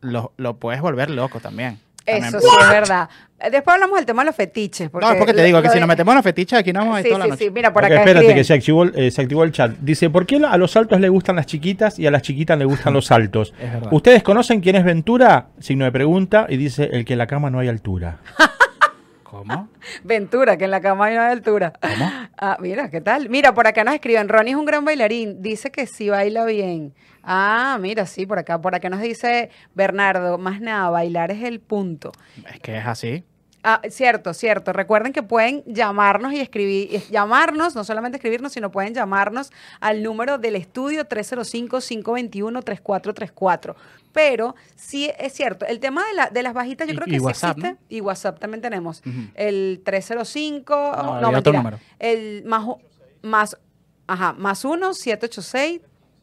Speaker 5: lo, lo puedes volver loco también. También
Speaker 4: Eso sí es verdad. Después hablamos del tema de los fetiches. Porque
Speaker 5: no, es porque te digo que si nos metemos en los fetiches aquí no vamos a ir
Speaker 4: Sí,
Speaker 5: toda la
Speaker 4: sí,
Speaker 5: noche.
Speaker 4: sí. Mira, por acá
Speaker 3: espérate
Speaker 4: escriben.
Speaker 3: que se activó, el- eh, se activó el chat. Dice, ¿por qué a los altos les gustan las chiquitas y a las chiquitas les gustan los altos? [LAUGHS]
Speaker 5: Es verdad.
Speaker 3: ¿Ustedes conocen quién es Ventura? Signo de pregunta y dice, el que en la cama no hay altura. [LAUGHS]
Speaker 5: ¿Cómo?
Speaker 4: Ventura, que en la cama hay una altura.
Speaker 5: ¿Cómo?
Speaker 4: Ah, mira, ¿qué tal? Mira, por acá nos escriben, Ronnie es un gran bailarín, dice que sí baila bien. Ah, mira, sí, por acá, por acá nos dice Bernardo, más nada, bailar es el punto.
Speaker 5: Es que es así.
Speaker 4: Ah, cierto, cierto. Recuerden que pueden llamarnos y escribir, llamarnos, no solamente escribirnos, sino pueden llamarnos al número del estudio 305-521-3434. Pero sí es cierto, el tema de, la, de las bajitas yo
Speaker 5: Y-
Speaker 4: creo que sí
Speaker 5: WhatsApp,
Speaker 4: existe.
Speaker 5: ¿no?
Speaker 4: Y WhatsApp también tenemos. El 305,
Speaker 5: No,
Speaker 4: no,
Speaker 5: otro
Speaker 4: mentira.
Speaker 5: número.
Speaker 4: El más, más, ajá, más 1, 786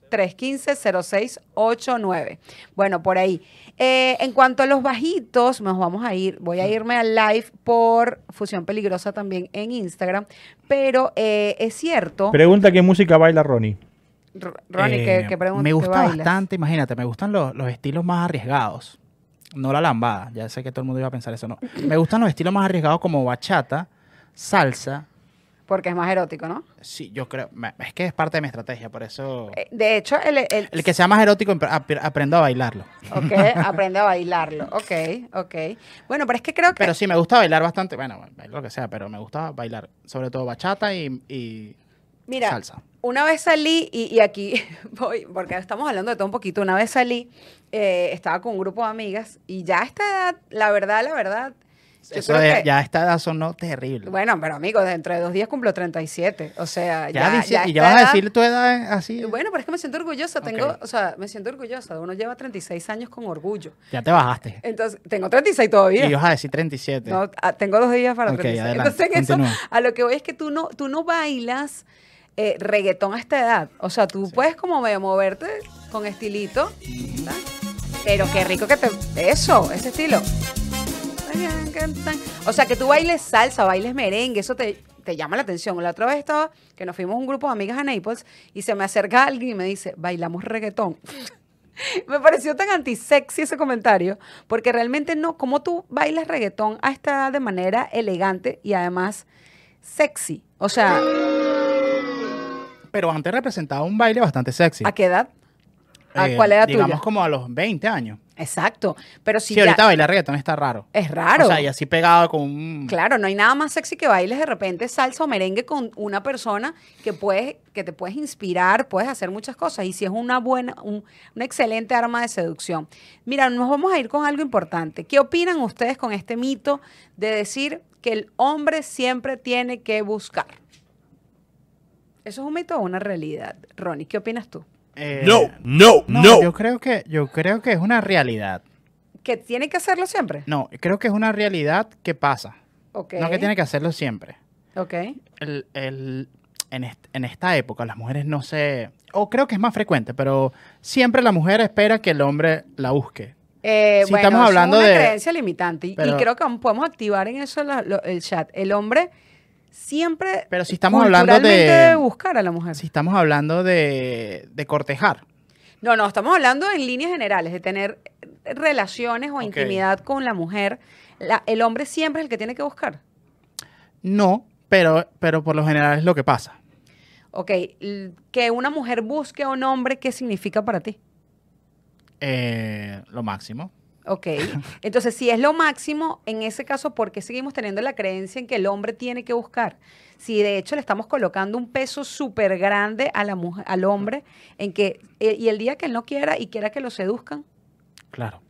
Speaker 4: 315-0689. Bueno, por ahí. Eh, en cuanto a los bajitos, nos vamos a ir, voy a irme al live por Fusión Peligrosa también en Instagram, pero eh, es cierto,
Speaker 3: Pregunta qué música baila Ronnie.
Speaker 4: R- Ronnie,
Speaker 5: Eh,
Speaker 4: que, que pregunta
Speaker 5: Me
Speaker 4: qué
Speaker 5: gusta bastante, imagínate, me gustan los, los estilos más arriesgados. No la lambada, ya sé que todo el mundo iba a pensar eso, no. Me gustan los estilos más arriesgados como bachata, salsa.
Speaker 4: Porque es más erótico, ¿no?
Speaker 5: Sí, yo creo, es que es parte de mi estrategia, por eso...
Speaker 4: Eh, De hecho, el, el-
Speaker 5: El que sea más erótico, aprendo a bailarlo.
Speaker 4: Ok, aprende a bailarlo. Ok, ok. Bueno, pero es que creo que.
Speaker 5: Pero sí, me gusta bailar bastante, bueno, lo que sea, pero me gusta bailar, sobre todo bachata y, y
Speaker 4: mira,
Speaker 5: salsa.
Speaker 4: una vez salí, y, y aquí [LAUGHS] voy, porque estamos hablando de todo un poquito. Una vez salí, eh, estaba con un grupo de amigas, y ya a esta edad, la verdad, la verdad.
Speaker 5: Eso de-
Speaker 4: que-
Speaker 5: ya a esta edad sonó terrible.
Speaker 4: Bueno, pero amigo, dentro de dos días cumplo 37. O sea,
Speaker 5: ya,
Speaker 4: ya.
Speaker 5: dice-
Speaker 4: ya
Speaker 5: y ya vas a decir tu edad así.
Speaker 4: Bueno, pero es que me siento orgullosa. Tengo, o sea, me siento orgullosa. Uno lleva 36 años con orgullo.
Speaker 5: Ya te bajaste.
Speaker 4: Entonces, tengo 36 todavía.
Speaker 5: Y vas a decir 37.
Speaker 4: No, ah, tengo dos días para
Speaker 5: Ok,
Speaker 4: 36.
Speaker 5: adelante,
Speaker 4: Entonces, en eso, a lo que voy es que tú no, tú no bailas eh, reggaetón a esta edad. O sea, tú puedes como medio moverte con estilito. ¿verdad? Pero qué rico que te... Eso, ese estilo. O sea, que tú bailes salsa, bailes merengue, eso te, te llama la atención. La otra vez estaba, que nos fuimos un grupo de amigas a Naples y se me acerca alguien y me dice, bailamos reggaetón. [LAUGHS] Me pareció tan antisexy ese comentario, porque realmente no, como tú bailas reggaetón a esta edad de manera elegante y además sexy. O sea,
Speaker 5: Pero antes representaba un baile bastante sexy.
Speaker 4: ¿a qué edad? ¿A
Speaker 5: Eh,
Speaker 4: cuál edad
Speaker 5: Digamos
Speaker 4: tuya?
Speaker 5: como a los 20 años.
Speaker 4: Exacto. Pero si
Speaker 5: Sí,
Speaker 4: ya-
Speaker 5: ahorita bailar reggaetón está raro.
Speaker 4: es raro.
Speaker 5: O sea, y así pegado con un...
Speaker 4: Claro, no hay nada más sexy que bailes de repente salsa o merengue con una persona que puedes, que te puedes inspirar, puedes hacer muchas cosas. Y si es una buena, un- una excelente arma de seducción. Mira, nos vamos a ir con algo importante. ¿Qué opinan ustedes con este mito de decir que el hombre siempre tiene que buscar? ¿Eso es un mito o una realidad? Ronnie, ¿qué opinas tú?
Speaker 5: Eh,
Speaker 2: No, no,
Speaker 5: no,
Speaker 2: no.
Speaker 5: Yo creo que, yo creo que es una realidad.
Speaker 4: ¿Que tiene que hacerlo siempre?
Speaker 5: No, creo que es una realidad que pasa.
Speaker 4: Ok.
Speaker 5: No que tiene que hacerlo siempre.
Speaker 4: Ok.
Speaker 5: El, el- en, est- en esta época las mujeres no se... O creo que es más frecuente, pero siempre la mujer espera que el hombre la busque.
Speaker 4: Eh,
Speaker 5: Si
Speaker 4: bueno,
Speaker 5: estamos hablando
Speaker 4: es una
Speaker 5: de-
Speaker 4: creencia limitante y, creo que podemos activar en eso la- lo- el chat. El hombre siempre
Speaker 5: Pero si estamos hablando de-
Speaker 4: buscar a la mujer.
Speaker 5: Si estamos hablando de, de cortejar.
Speaker 4: No, no, estamos hablando en líneas generales de tener relaciones o intimidad con la mujer. La- el hombre siempre es el que tiene que buscar.
Speaker 5: No, pero, pero por lo general es lo que pasa.
Speaker 4: Ok, que una mujer busque a un hombre, ¿qué significa para ti?
Speaker 5: Eh, lo máximo.
Speaker 4: Ok, entonces si es lo máximo, en ese caso, ¿por qué seguimos teniendo la creencia en que el hombre tiene que buscar? Si de hecho le estamos colocando un peso súper grande a la mujer, al hombre, en que, eh, y el día que él no quiera y quiera que lo seduzcan,
Speaker 5: Claro.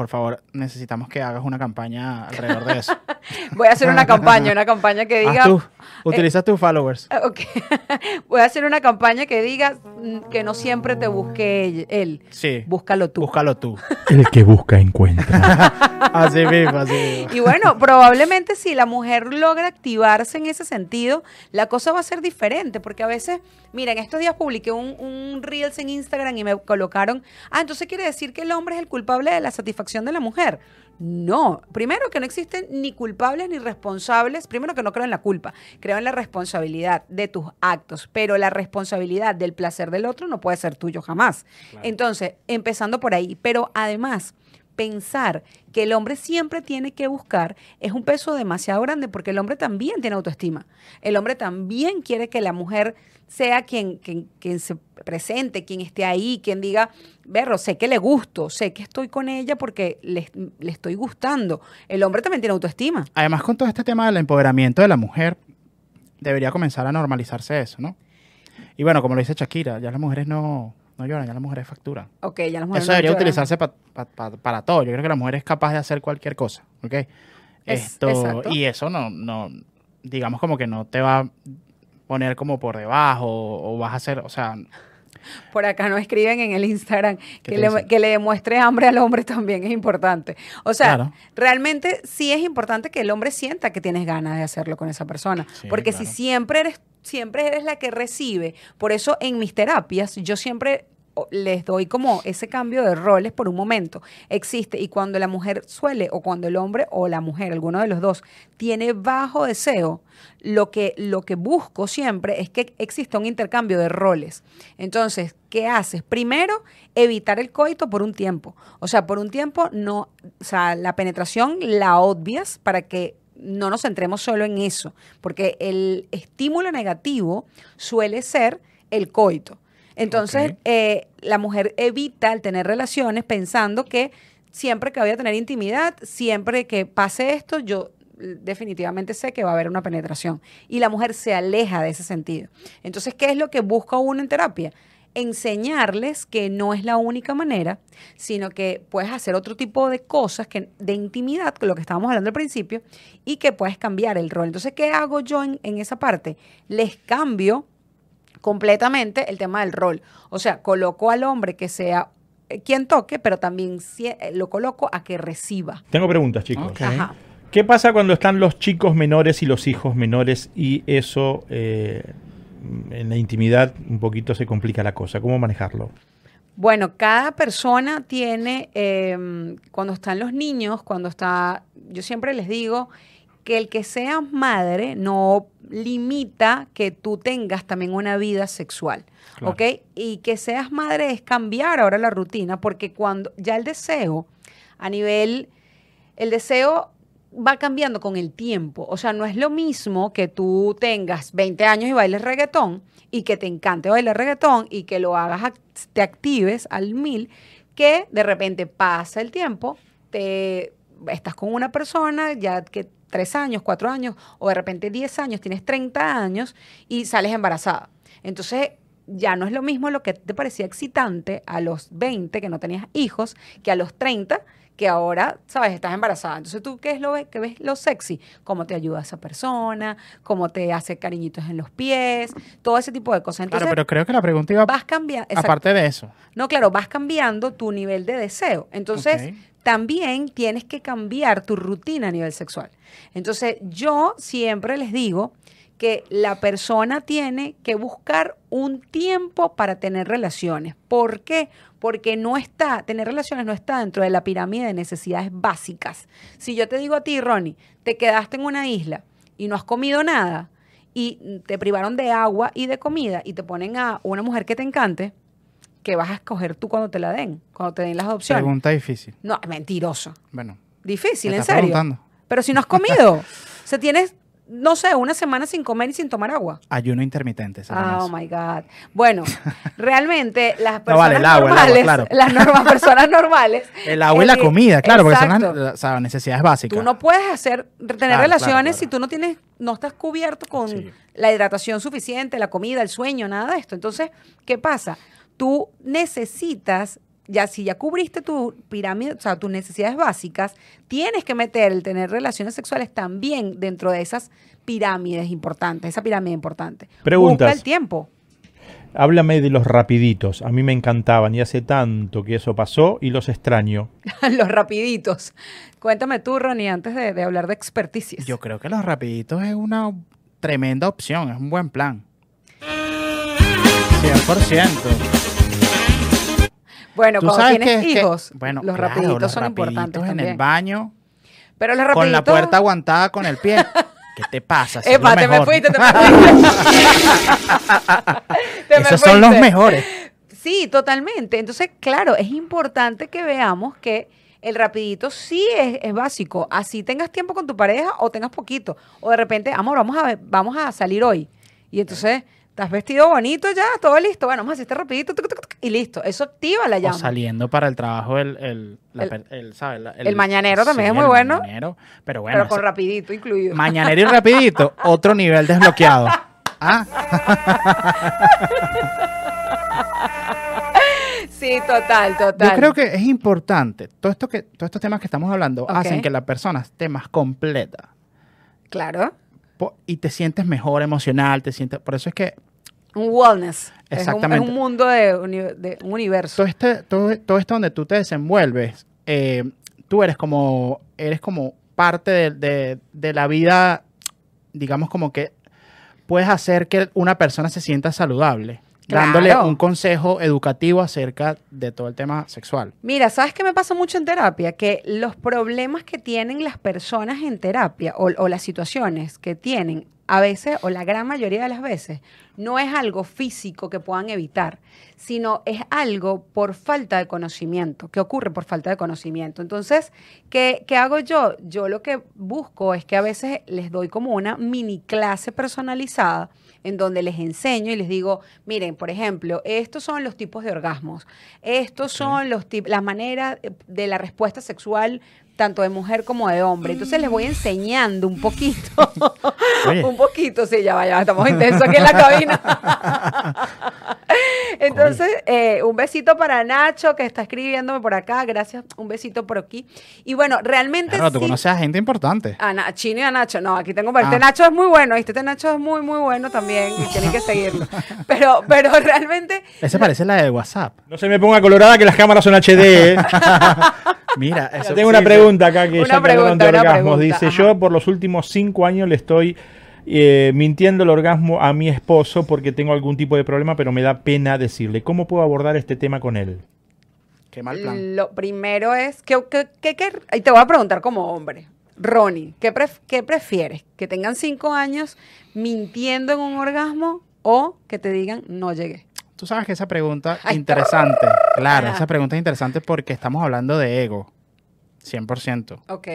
Speaker 5: Por favor, necesitamos que hagas una campaña alrededor de eso. [LAUGHS]
Speaker 4: voy a hacer una campaña, una campaña que
Speaker 5: Haz
Speaker 4: diga...
Speaker 5: tú, utiliza tus followers.
Speaker 4: Ah, [LAUGHS] Ok. Voy a hacer una campaña que diga mm, que no siempre te busque él.
Speaker 5: Sí.
Speaker 4: Búscalo tú.
Speaker 5: Búscalo tú. [LAUGHS]
Speaker 3: El que busca encuentra.
Speaker 5: Así mismo, así mismo.
Speaker 4: Y bueno, probablemente si la mujer logra activarse en ese sentido, la cosa va a ser diferente, porque a veces, mira, en estos días publiqué un, un Reels en Instagram y me colocaron, ah, entonces quiere decir que el hombre es el culpable de la satisfacción de la mujer. No, primero que no existen ni culpables ni responsables, primero que no creo en la culpa, creo en la responsabilidad de tus actos, pero la responsabilidad del placer del otro no puede ser tuyo jamás. Entonces, empezando por ahí, pero además pensar que el hombre siempre tiene que buscar es un peso demasiado grande porque el hombre también tiene autoestima. El hombre también quiere que la mujer sea quien, quien, se presente, quien esté ahí, quien diga, berro, sé que le gusto, sé que estoy con ella porque le, le estoy gustando. El hombre también tiene autoestima.
Speaker 5: Además, con todo este tema del empoderamiento de la mujer, debería comenzar a normalizarse eso, ¿no? Y bueno, como lo dice Shakira, ya las mujeres no, no lloran, ya las mujeres facturan.
Speaker 4: Ok, ya las mujeres
Speaker 5: Eso
Speaker 4: no
Speaker 5: debería
Speaker 4: lloran.
Speaker 5: utilizarse pa- pa- pa- para todo. Yo creo que la mujer es capaz de hacer cualquier cosa, ¿ok?
Speaker 4: Es-
Speaker 5: Esto,
Speaker 4: exacto.
Speaker 5: y eso no, no, digamos como que no te va a poner como por debajo o vas a hacer, o sea,
Speaker 4: Por acá no escriben en el Instagram
Speaker 5: ¿Qué
Speaker 4: que le, que le demuestre hambre al hombre también es importante. O sea,
Speaker 5: Claro.
Speaker 4: realmente sí es importante que el hombre sienta que tienes ganas de hacerlo con esa persona.
Speaker 5: Sí,
Speaker 4: porque si siempre eres, siempre eres la que recibe, por eso en mis terapias yo siempre les doy como ese cambio de roles por un momento. Existe. Y cuando la mujer suele, o cuando el hombre o la mujer, alguno de los dos, tiene bajo deseo, lo que, lo que busco siempre es que exista un intercambio de roles. Entonces, ¿qué haces? Primero, evitar el coito por un tiempo. O sea, por un tiempo no, o sea, la penetración la obvias para que no nos centremos solo en eso, porque el estímulo negativo suele ser el coito. Entonces, eh, la mujer evita el tener relaciones pensando que siempre que voy a tener intimidad, siempre que pase esto, yo definitivamente sé que va a haber una penetración. Y la mujer se aleja de ese sentido. Entonces, ¿qué es lo que busca uno en terapia? Enseñarles que no es la única manera, sino que puedes hacer otro tipo de cosas que, de intimidad, con lo que estábamos hablando al principio, y que puedes cambiar el rol. Entonces, ¿qué hago yo en, en esa parte? Les cambio completamente el tema del rol. O sea, coloco al hombre que sea eh, quien toque, pero también si- eh, lo coloco a que reciba.
Speaker 3: Tengo preguntas, chicos.
Speaker 4: Ajá.
Speaker 3: ¿Qué pasa cuando están los chicos menores y los hijos menores y eso eh, en la intimidad un poquito se complica la cosa? ¿Cómo manejarlo?
Speaker 4: Bueno, cada persona tiene, eh, cuando están los niños, cuando está, yo siempre les digo que el que seas madre no limita que tú tengas también una vida sexual,
Speaker 3: Claro.
Speaker 4: ¿ok? Y que seas madre es cambiar ahora la rutina, porque cuando ya el deseo, a nivel, el deseo va cambiando con el tiempo. O sea, no es lo mismo que tú tengas 20 años y bailes reggaetón y que te encante bailar reggaetón y que lo hagas, te actives al mil, que de repente pasa el tiempo, te estás con una persona ya que tres años, cuatro años, o de repente 10 años, tienes 30 años y sales embarazada. Entonces, ya no es lo mismo lo que te parecía excitante a los 20, que no tenías hijos, que a los 30, que ahora, ¿sabes? Estás embarazada. Entonces, ¿tú qué es lo que ves lo sexy? Cómo te ayuda esa persona, cómo te hace cariñitos en los pies, todo ese tipo de cosas. Entonces,
Speaker 5: Claro, pero creo que la pregunta iba
Speaker 4: vas cambiando.
Speaker 5: aparte de eso.
Speaker 4: No, claro, vas cambiando tu nivel de deseo. Entonces, también tienes que cambiar tu rutina a nivel sexual. Entonces, yo siempre les digo que la persona tiene que buscar un tiempo para tener relaciones. ¿Por qué? Porque no está, tener relaciones no está dentro de la pirámide de necesidades básicas. Si yo te digo a ti, Ronnie, te quedaste en una isla y no has comido nada y te privaron de agua y de comida y te ponen a una mujer que te encante, que vas a escoger tú cuando te la den, cuando te den las opciones.
Speaker 5: Pregunta difícil.
Speaker 4: No, mentiroso.
Speaker 5: Bueno,
Speaker 4: Difícil, en serio.
Speaker 5: preguntando.
Speaker 4: Pero si no has comido, [LAUGHS] o sea, tienes, no sé, una semana sin comer y sin tomar agua.
Speaker 5: Ayuno intermitente. se llama
Speaker 4: Oh
Speaker 5: eso.
Speaker 4: my God. Bueno, [LAUGHS] realmente las
Speaker 5: No,
Speaker 4: personas
Speaker 5: vale, el agua, el agua,
Speaker 4: normales,
Speaker 5: claro.
Speaker 4: las normas, [LAUGHS] personas normales.
Speaker 5: El agua y la
Speaker 4: eh,
Speaker 5: comida, claro, porque son las, o sea, necesidades básicas.
Speaker 4: Tú no puedes hacer, tener
Speaker 5: Claro,
Speaker 4: relaciones
Speaker 5: claro.
Speaker 4: si tú no tienes, no estás cubierto con
Speaker 5: Sí.
Speaker 4: la hidratación suficiente, la comida, el sueño, nada de esto. Entonces, ¿qué pasa? Tú necesitas, ya si ya cubriste tu pirámide, o sea, tus necesidades básicas, tienes que meter el tener relaciones sexuales también dentro de esas pirámides importantes, esa pirámide importante.
Speaker 3: Preguntas.
Speaker 4: Busca el tiempo.
Speaker 3: Háblame de los rapiditos. A mí me encantaban y hace tanto que eso pasó y los extraño. [LAUGHS]
Speaker 4: Los rapiditos. Cuéntame tú, Ronnie, antes de, de hablar de experticias.
Speaker 5: Yo creo que los rapiditos es una tremenda opción, es un buen plan. 100%.
Speaker 4: Bueno, cuando tienes
Speaker 5: que, que-
Speaker 4: hijos,
Speaker 5: bueno,
Speaker 4: los
Speaker 5: claro,
Speaker 4: rapiditos
Speaker 5: los
Speaker 4: son importantes
Speaker 5: en
Speaker 4: también.
Speaker 5: el baño,
Speaker 4: Pero los rapiditos...
Speaker 5: con la puerta aguantada con el pie. [LAUGHS] ¿Qué te pasa? Si
Speaker 4: Epa, te me fuiste, te me [LAUGHS] fuiste. [LAUGHS] Te me
Speaker 5: Esos son los mejores.
Speaker 4: Sí, totalmente. Entonces, claro, es importante que veamos que el rapidito sí es, es básico. Así tengas tiempo con tu pareja o tengas poquito. O de repente, amor, vamos a, ver- vamos a salir hoy. Y entonces, estás vestido bonito ya, todo listo. Bueno, vamos a hacer este rapidito tuc, tuc, tuc, y listo. Eso activa la
Speaker 5: O
Speaker 4: llama.
Speaker 5: saliendo para el trabajo, el, el, la
Speaker 4: El-
Speaker 5: el, ¿sabes?
Speaker 4: El mañanero también es muy
Speaker 5: el
Speaker 4: bueno.
Speaker 5: mañanero. pero bueno,
Speaker 4: pero con
Speaker 5: ese-
Speaker 4: rapidito incluido.
Speaker 5: mañanero y rapidito, [LAUGHS] otro nivel desbloqueado. Ah, [LAUGHS]
Speaker 4: sí, total, total.
Speaker 5: yo creo que es importante. Todo esto que, todos estos temas que estamos hablando hacen que la persona esté más completa.
Speaker 4: Claro.
Speaker 5: Y te sientes mejor emocional, te sientes, por eso es que
Speaker 4: Un wellness. Es un- Es
Speaker 5: Exactamente.
Speaker 4: un, mundo de, un universo.
Speaker 5: todo este, todo, todo esto donde tú te desenvuelves, eh, tú eres como, eres como parte de, de- de la vida, digamos como que puedes hacer que una persona se sienta saludable, dándole un consejo educativo acerca de todo el tema sexual.
Speaker 4: Mira, ¿sabes qué me pasa mucho en terapia? Que los problemas que tienen las personas en terapia o, o las situaciones que tienen a veces o la gran mayoría de las veces no es algo físico que puedan evitar, sino es algo por falta de conocimiento, que ocurre por falta de conocimiento. Entonces, ¿qué, qué hago yo? Yo lo que busco es que a veces les doy como una mini clase personalizada en donde les enseño y les digo, miren, por ejemplo, estos son los tipos de orgasmos, estos son los tip- las maneras eh, de la respuesta sexual tanto de mujer como de hombre. Entonces les voy enseñando un poquito, [LAUGHS] un poquito, sí, ya vaya, estamos intensos aquí en la cabina. [LAUGHS] Entonces, eh, un besito para Nacho que está escribiéndome por acá, gracias, un besito por aquí. Y bueno, realmente...
Speaker 5: Claro, tú
Speaker 4: sí-
Speaker 5: conoces a gente importante.
Speaker 4: a Na- Chino y a Nacho. No, aquí tengo. Este
Speaker 5: Ah.
Speaker 4: Nacho es muy bueno, ¿viste? Este Nacho es muy, muy bueno también. Y tienen que seguirlo. [LAUGHS] Pero, pero realmente.
Speaker 5: Ese parece la de WhatsApp.
Speaker 3: No se me ponga colorada que las cámaras son HD. ¿eh?
Speaker 5: Mira, eso
Speaker 3: Tengo una
Speaker 5: sí,
Speaker 3: pregunta acá que ya que de
Speaker 4: pregunta, una
Speaker 3: orgasmos.
Speaker 4: pregunta,
Speaker 3: Dice,
Speaker 4: ajá.
Speaker 3: yo por los últimos cinco años le estoy eh, mintiendo el orgasmo a mi esposo porque tengo algún tipo de problema, pero me da pena decirle. ¿Cómo puedo abordar este tema con él?
Speaker 5: Qué mal plan.
Speaker 4: Lo primero es. que y te voy a preguntar como hombre. Ronnie, ¿qué, pref- qué prefieres? ¿Que tengan cinco años mintiendo en un orgasmo o que te digan no llegué?
Speaker 5: Tú sabes que esa pregunta
Speaker 4: Ay,
Speaker 5: interesante. Claro, esa pregunta es interesante porque estamos hablando de ego. 100%.
Speaker 4: Ok.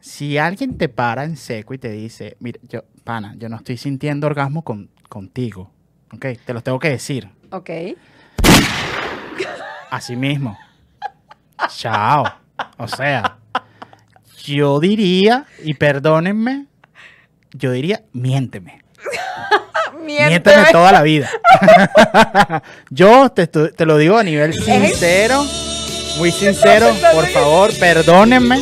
Speaker 5: Si alguien te para en seco y te dice, mira, yo, pana, yo no estoy sintiendo orgasmo con, contigo. Ok, te lo tengo que decir.
Speaker 4: Ok.
Speaker 5: Así mismo. Chao. O sea, yo diría, y perdónenme, yo diría, miénteme. [LAUGHS] Miénteme
Speaker 4: Miénteme.
Speaker 5: toda la vida. [LAUGHS] yo te, te lo digo a nivel sincero, muy sincero. Por favor, perdónenme.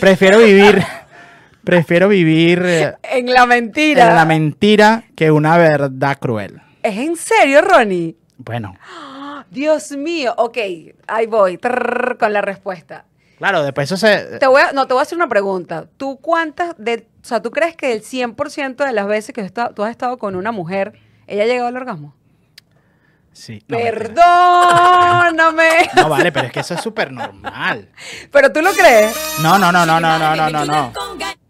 Speaker 5: Prefiero vivir, [LAUGHS] prefiero vivir eh,
Speaker 4: En la mentira.
Speaker 5: en la mentira que una verdad cruel.
Speaker 4: ¿Es en serio, Ronnie?
Speaker 5: Bueno, [GASPS]
Speaker 4: Dios mío, ok, ahí voy, trrr, con la respuesta.
Speaker 5: claro, después eso se...
Speaker 4: Te voy a, no, te voy a hacer una pregunta. ¿Tú cuántas, de, o sea, tú crees que el 100% de las veces que tú has estado con una mujer, ella ha llegado al orgasmo?
Speaker 5: Sí, no, mentira.
Speaker 4: Perdóname.
Speaker 5: No, vale, pero es que eso es súper normal.
Speaker 4: ¿Pero tú lo crees?
Speaker 5: No, no, no, no, no, no, no, no, no.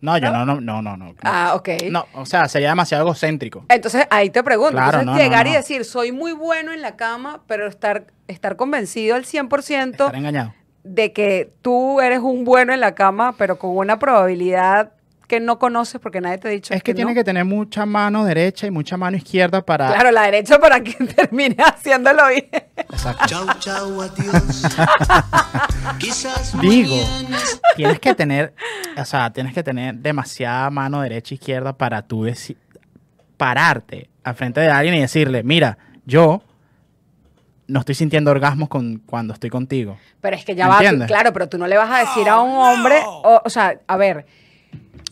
Speaker 5: No, yo no, no, no, no, no.
Speaker 4: Ah, ok.
Speaker 5: No, o sea, sería demasiado egocéntrico.
Speaker 4: Entonces ahí te pregunto,
Speaker 5: Claro,
Speaker 4: entonces,
Speaker 5: no, no,
Speaker 4: llegar y decir, soy muy bueno en la cama, pero estar, estar convencido al 100%
Speaker 5: Estar engañado.
Speaker 4: de que tú eres un bueno en la cama, pero con una probabilidad que no conoces porque nadie te ha dicho
Speaker 5: Es que tiene
Speaker 4: no.
Speaker 5: que tener mucha mano derecha y mucha mano izquierda para...
Speaker 4: Claro, la derecha para que [LAUGHS] termine haciéndolo bien.
Speaker 5: Exacto.
Speaker 8: Chau, chau, adiós. [LAUGHS] Quizás
Speaker 5: Digo, tienes que tener, o sea, tienes que tener demasiada mano derecha e izquierda para tú pararte al frente de alguien y decirle, mira, yo no estoy sintiendo orgasmos con, cuando estoy contigo.
Speaker 4: Pero es que ya va, claro, pero tú no le vas a decir a un hombre, o, o sea, a ver.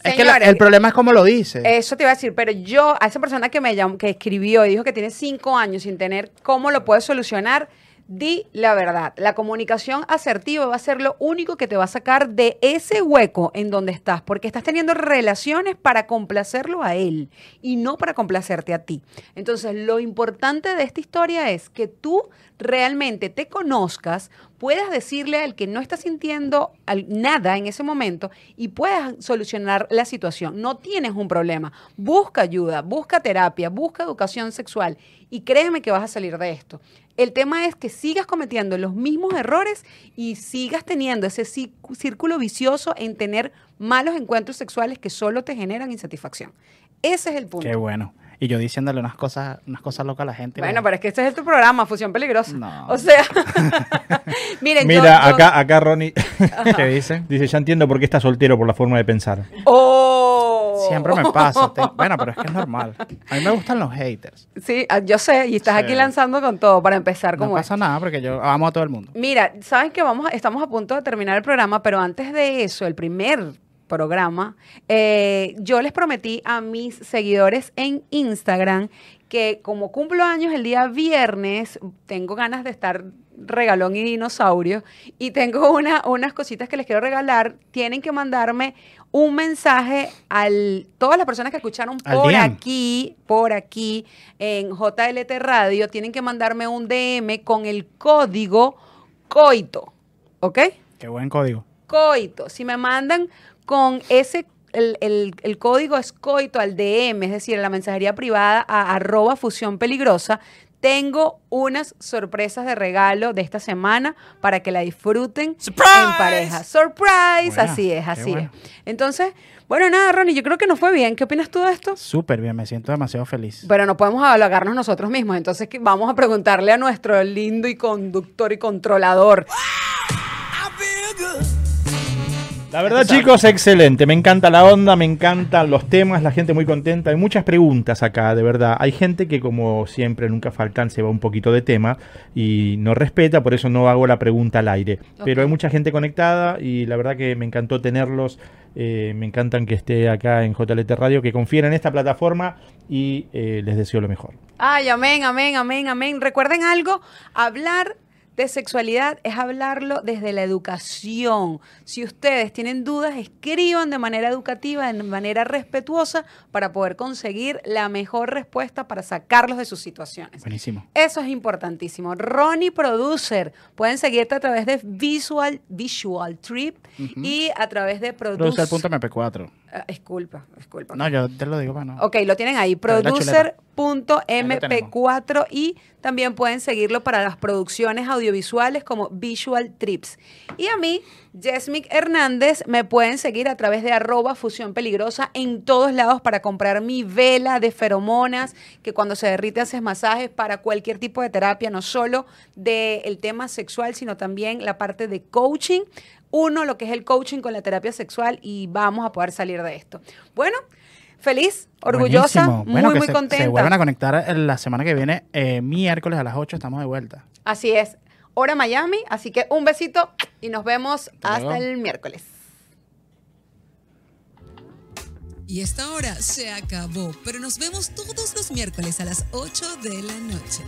Speaker 5: Es que la- el problema es cómo lo dice.
Speaker 4: Eso te iba a decir, pero yo, a esa persona que me llamó, que escribió y dijo que tiene cinco años sin tener cómo lo puede solucionar, di la verdad. La comunicación asertiva va a ser lo único que te va a sacar de ese hueco en donde estás, porque estás teniendo relaciones para complacerlo a él y no para complacerte a ti. Entonces, lo importante de esta historia es que tú realmente te conozcas, puedas decirle al que no está sintiendo nada en ese momento y puedas solucionar la situación. No tienes un problema. Busca ayuda, busca terapia, busca educación sexual y créeme que vas a salir de esto. El tema es que sigas cometiendo los mismos errores y sigas teniendo ese cí- círculo vicioso en tener malos encuentros sexuales que solo te generan insatisfacción. Ese es el punto.
Speaker 5: Qué bueno. Y yo diciéndole unas cosas, unas cosas locas a la gente.
Speaker 4: Bueno, pero es que este es tu programa, Fusión Peligrosa.
Speaker 5: No.
Speaker 4: O sea, [LAUGHS] miren, yo-
Speaker 3: Mira,
Speaker 4: yo-
Speaker 3: acá, acá Ronnie [LAUGHS]
Speaker 5: ¿Qué dicen?
Speaker 3: dice, ya entiendo por qué está soltero por la forma de pensar.
Speaker 4: ¡Oh!
Speaker 5: Siempre me pasa. te- Bueno, pero es que es normal. A mí me gustan los haters.
Speaker 4: Sí, ah, yo sé, y estás
Speaker 5: Sí.
Speaker 4: aquí lanzando con todo para empezar
Speaker 5: No
Speaker 4: como
Speaker 5: pasa nada porque yo amo a todo el mundo.
Speaker 4: Mira, saben que vamos, a- estamos a punto de terminar el programa, pero antes de eso, el primer programa, eh, yo les prometí a mis seguidores en Instagram que como cumplo años el día viernes, tengo ganas de estar regalón y dinosaurio y tengo una, unas cositas que les quiero regalar. Tienen que mandarme un mensaje a todas las personas que escucharon por aquí, por aquí en JLT Radio, tienen que mandarme un DM con el código COITO, ¿ok?
Speaker 5: Qué buen código.
Speaker 4: coito. Si me mandan con ese, el, el- el código es coito al DM, es decir, a la mensajería privada a arroba fusión peligrosa, tengo unas sorpresas de regalo de esta semana para que la disfruten en pareja. Surprise,
Speaker 5: Buena,
Speaker 4: así es, así
Speaker 5: bueno.
Speaker 4: es. Entonces, bueno, nada, Ronnie, yo creo que nos fue bien. ¿Qué opinas tú de esto?
Speaker 5: Súper bien, me siento demasiado feliz.
Speaker 4: Pero no podemos halagarnos nosotros mismos, entonces vamos a preguntarle a nuestro lindo y conductor y controlador.
Speaker 3: La verdad, chicos, excelente. Me encanta la onda, me encantan los temas, la gente muy contenta. Hay muchas preguntas acá, de verdad. Hay gente que, como siempre, nunca faltan, se va un poquito de tema y no respeta, por eso no hago la pregunta al aire. Pero hay mucha gente conectada y la verdad que me encantó tenerlos. Eh, me encantan que esté acá en JLT Radio, que confíen en esta plataforma y eh, les deseo lo mejor.
Speaker 4: Ay, amén, amén, amén, amén. Recuerden algo, hablar de sexualidad es hablarlo desde la educación. Si ustedes tienen dudas, escriban de manera educativa, de manera respetuosa, para poder conseguir la mejor respuesta para sacarlos de sus situaciones.
Speaker 5: Buenísimo.
Speaker 4: Eso es importantísimo. Ronnie Producer, pueden seguirte a través de Visual, Visual Trip y a través de
Speaker 5: Producer.mp4.
Speaker 4: Ah, es.
Speaker 5: No, yo te lo digo para no.
Speaker 4: Ok, lo tienen ahí, producer.mp4 y también pueden seguirlo para las producciones audiovisuales como Visual Trips. Y a mí, Jesmic Hernández, me pueden seguir a través de arroba fusión peligrosa en todos lados para comprar mi vela de feromonas, que cuando se derrite haces masajes para cualquier tipo de terapia, no solo del tema sexual, sino también la parte de coaching. Uno, lo que es el coaching con la terapia sexual y vamos a poder salir de esto. Bueno, feliz, orgullosa,
Speaker 5: Buenísimo. Bueno,
Speaker 4: muy,
Speaker 5: que
Speaker 4: muy
Speaker 5: se,
Speaker 4: contenta.
Speaker 5: Se vuelven a conectar la semana que viene, eh, miércoles a las 8, estamos de vuelta.
Speaker 4: Así es, hora Miami, así que un besito y nos vemos
Speaker 5: Hasta
Speaker 4: hasta el miércoles.
Speaker 1: Y esta hora se acabó, pero nos vemos todos los miércoles a las 8 de la noche.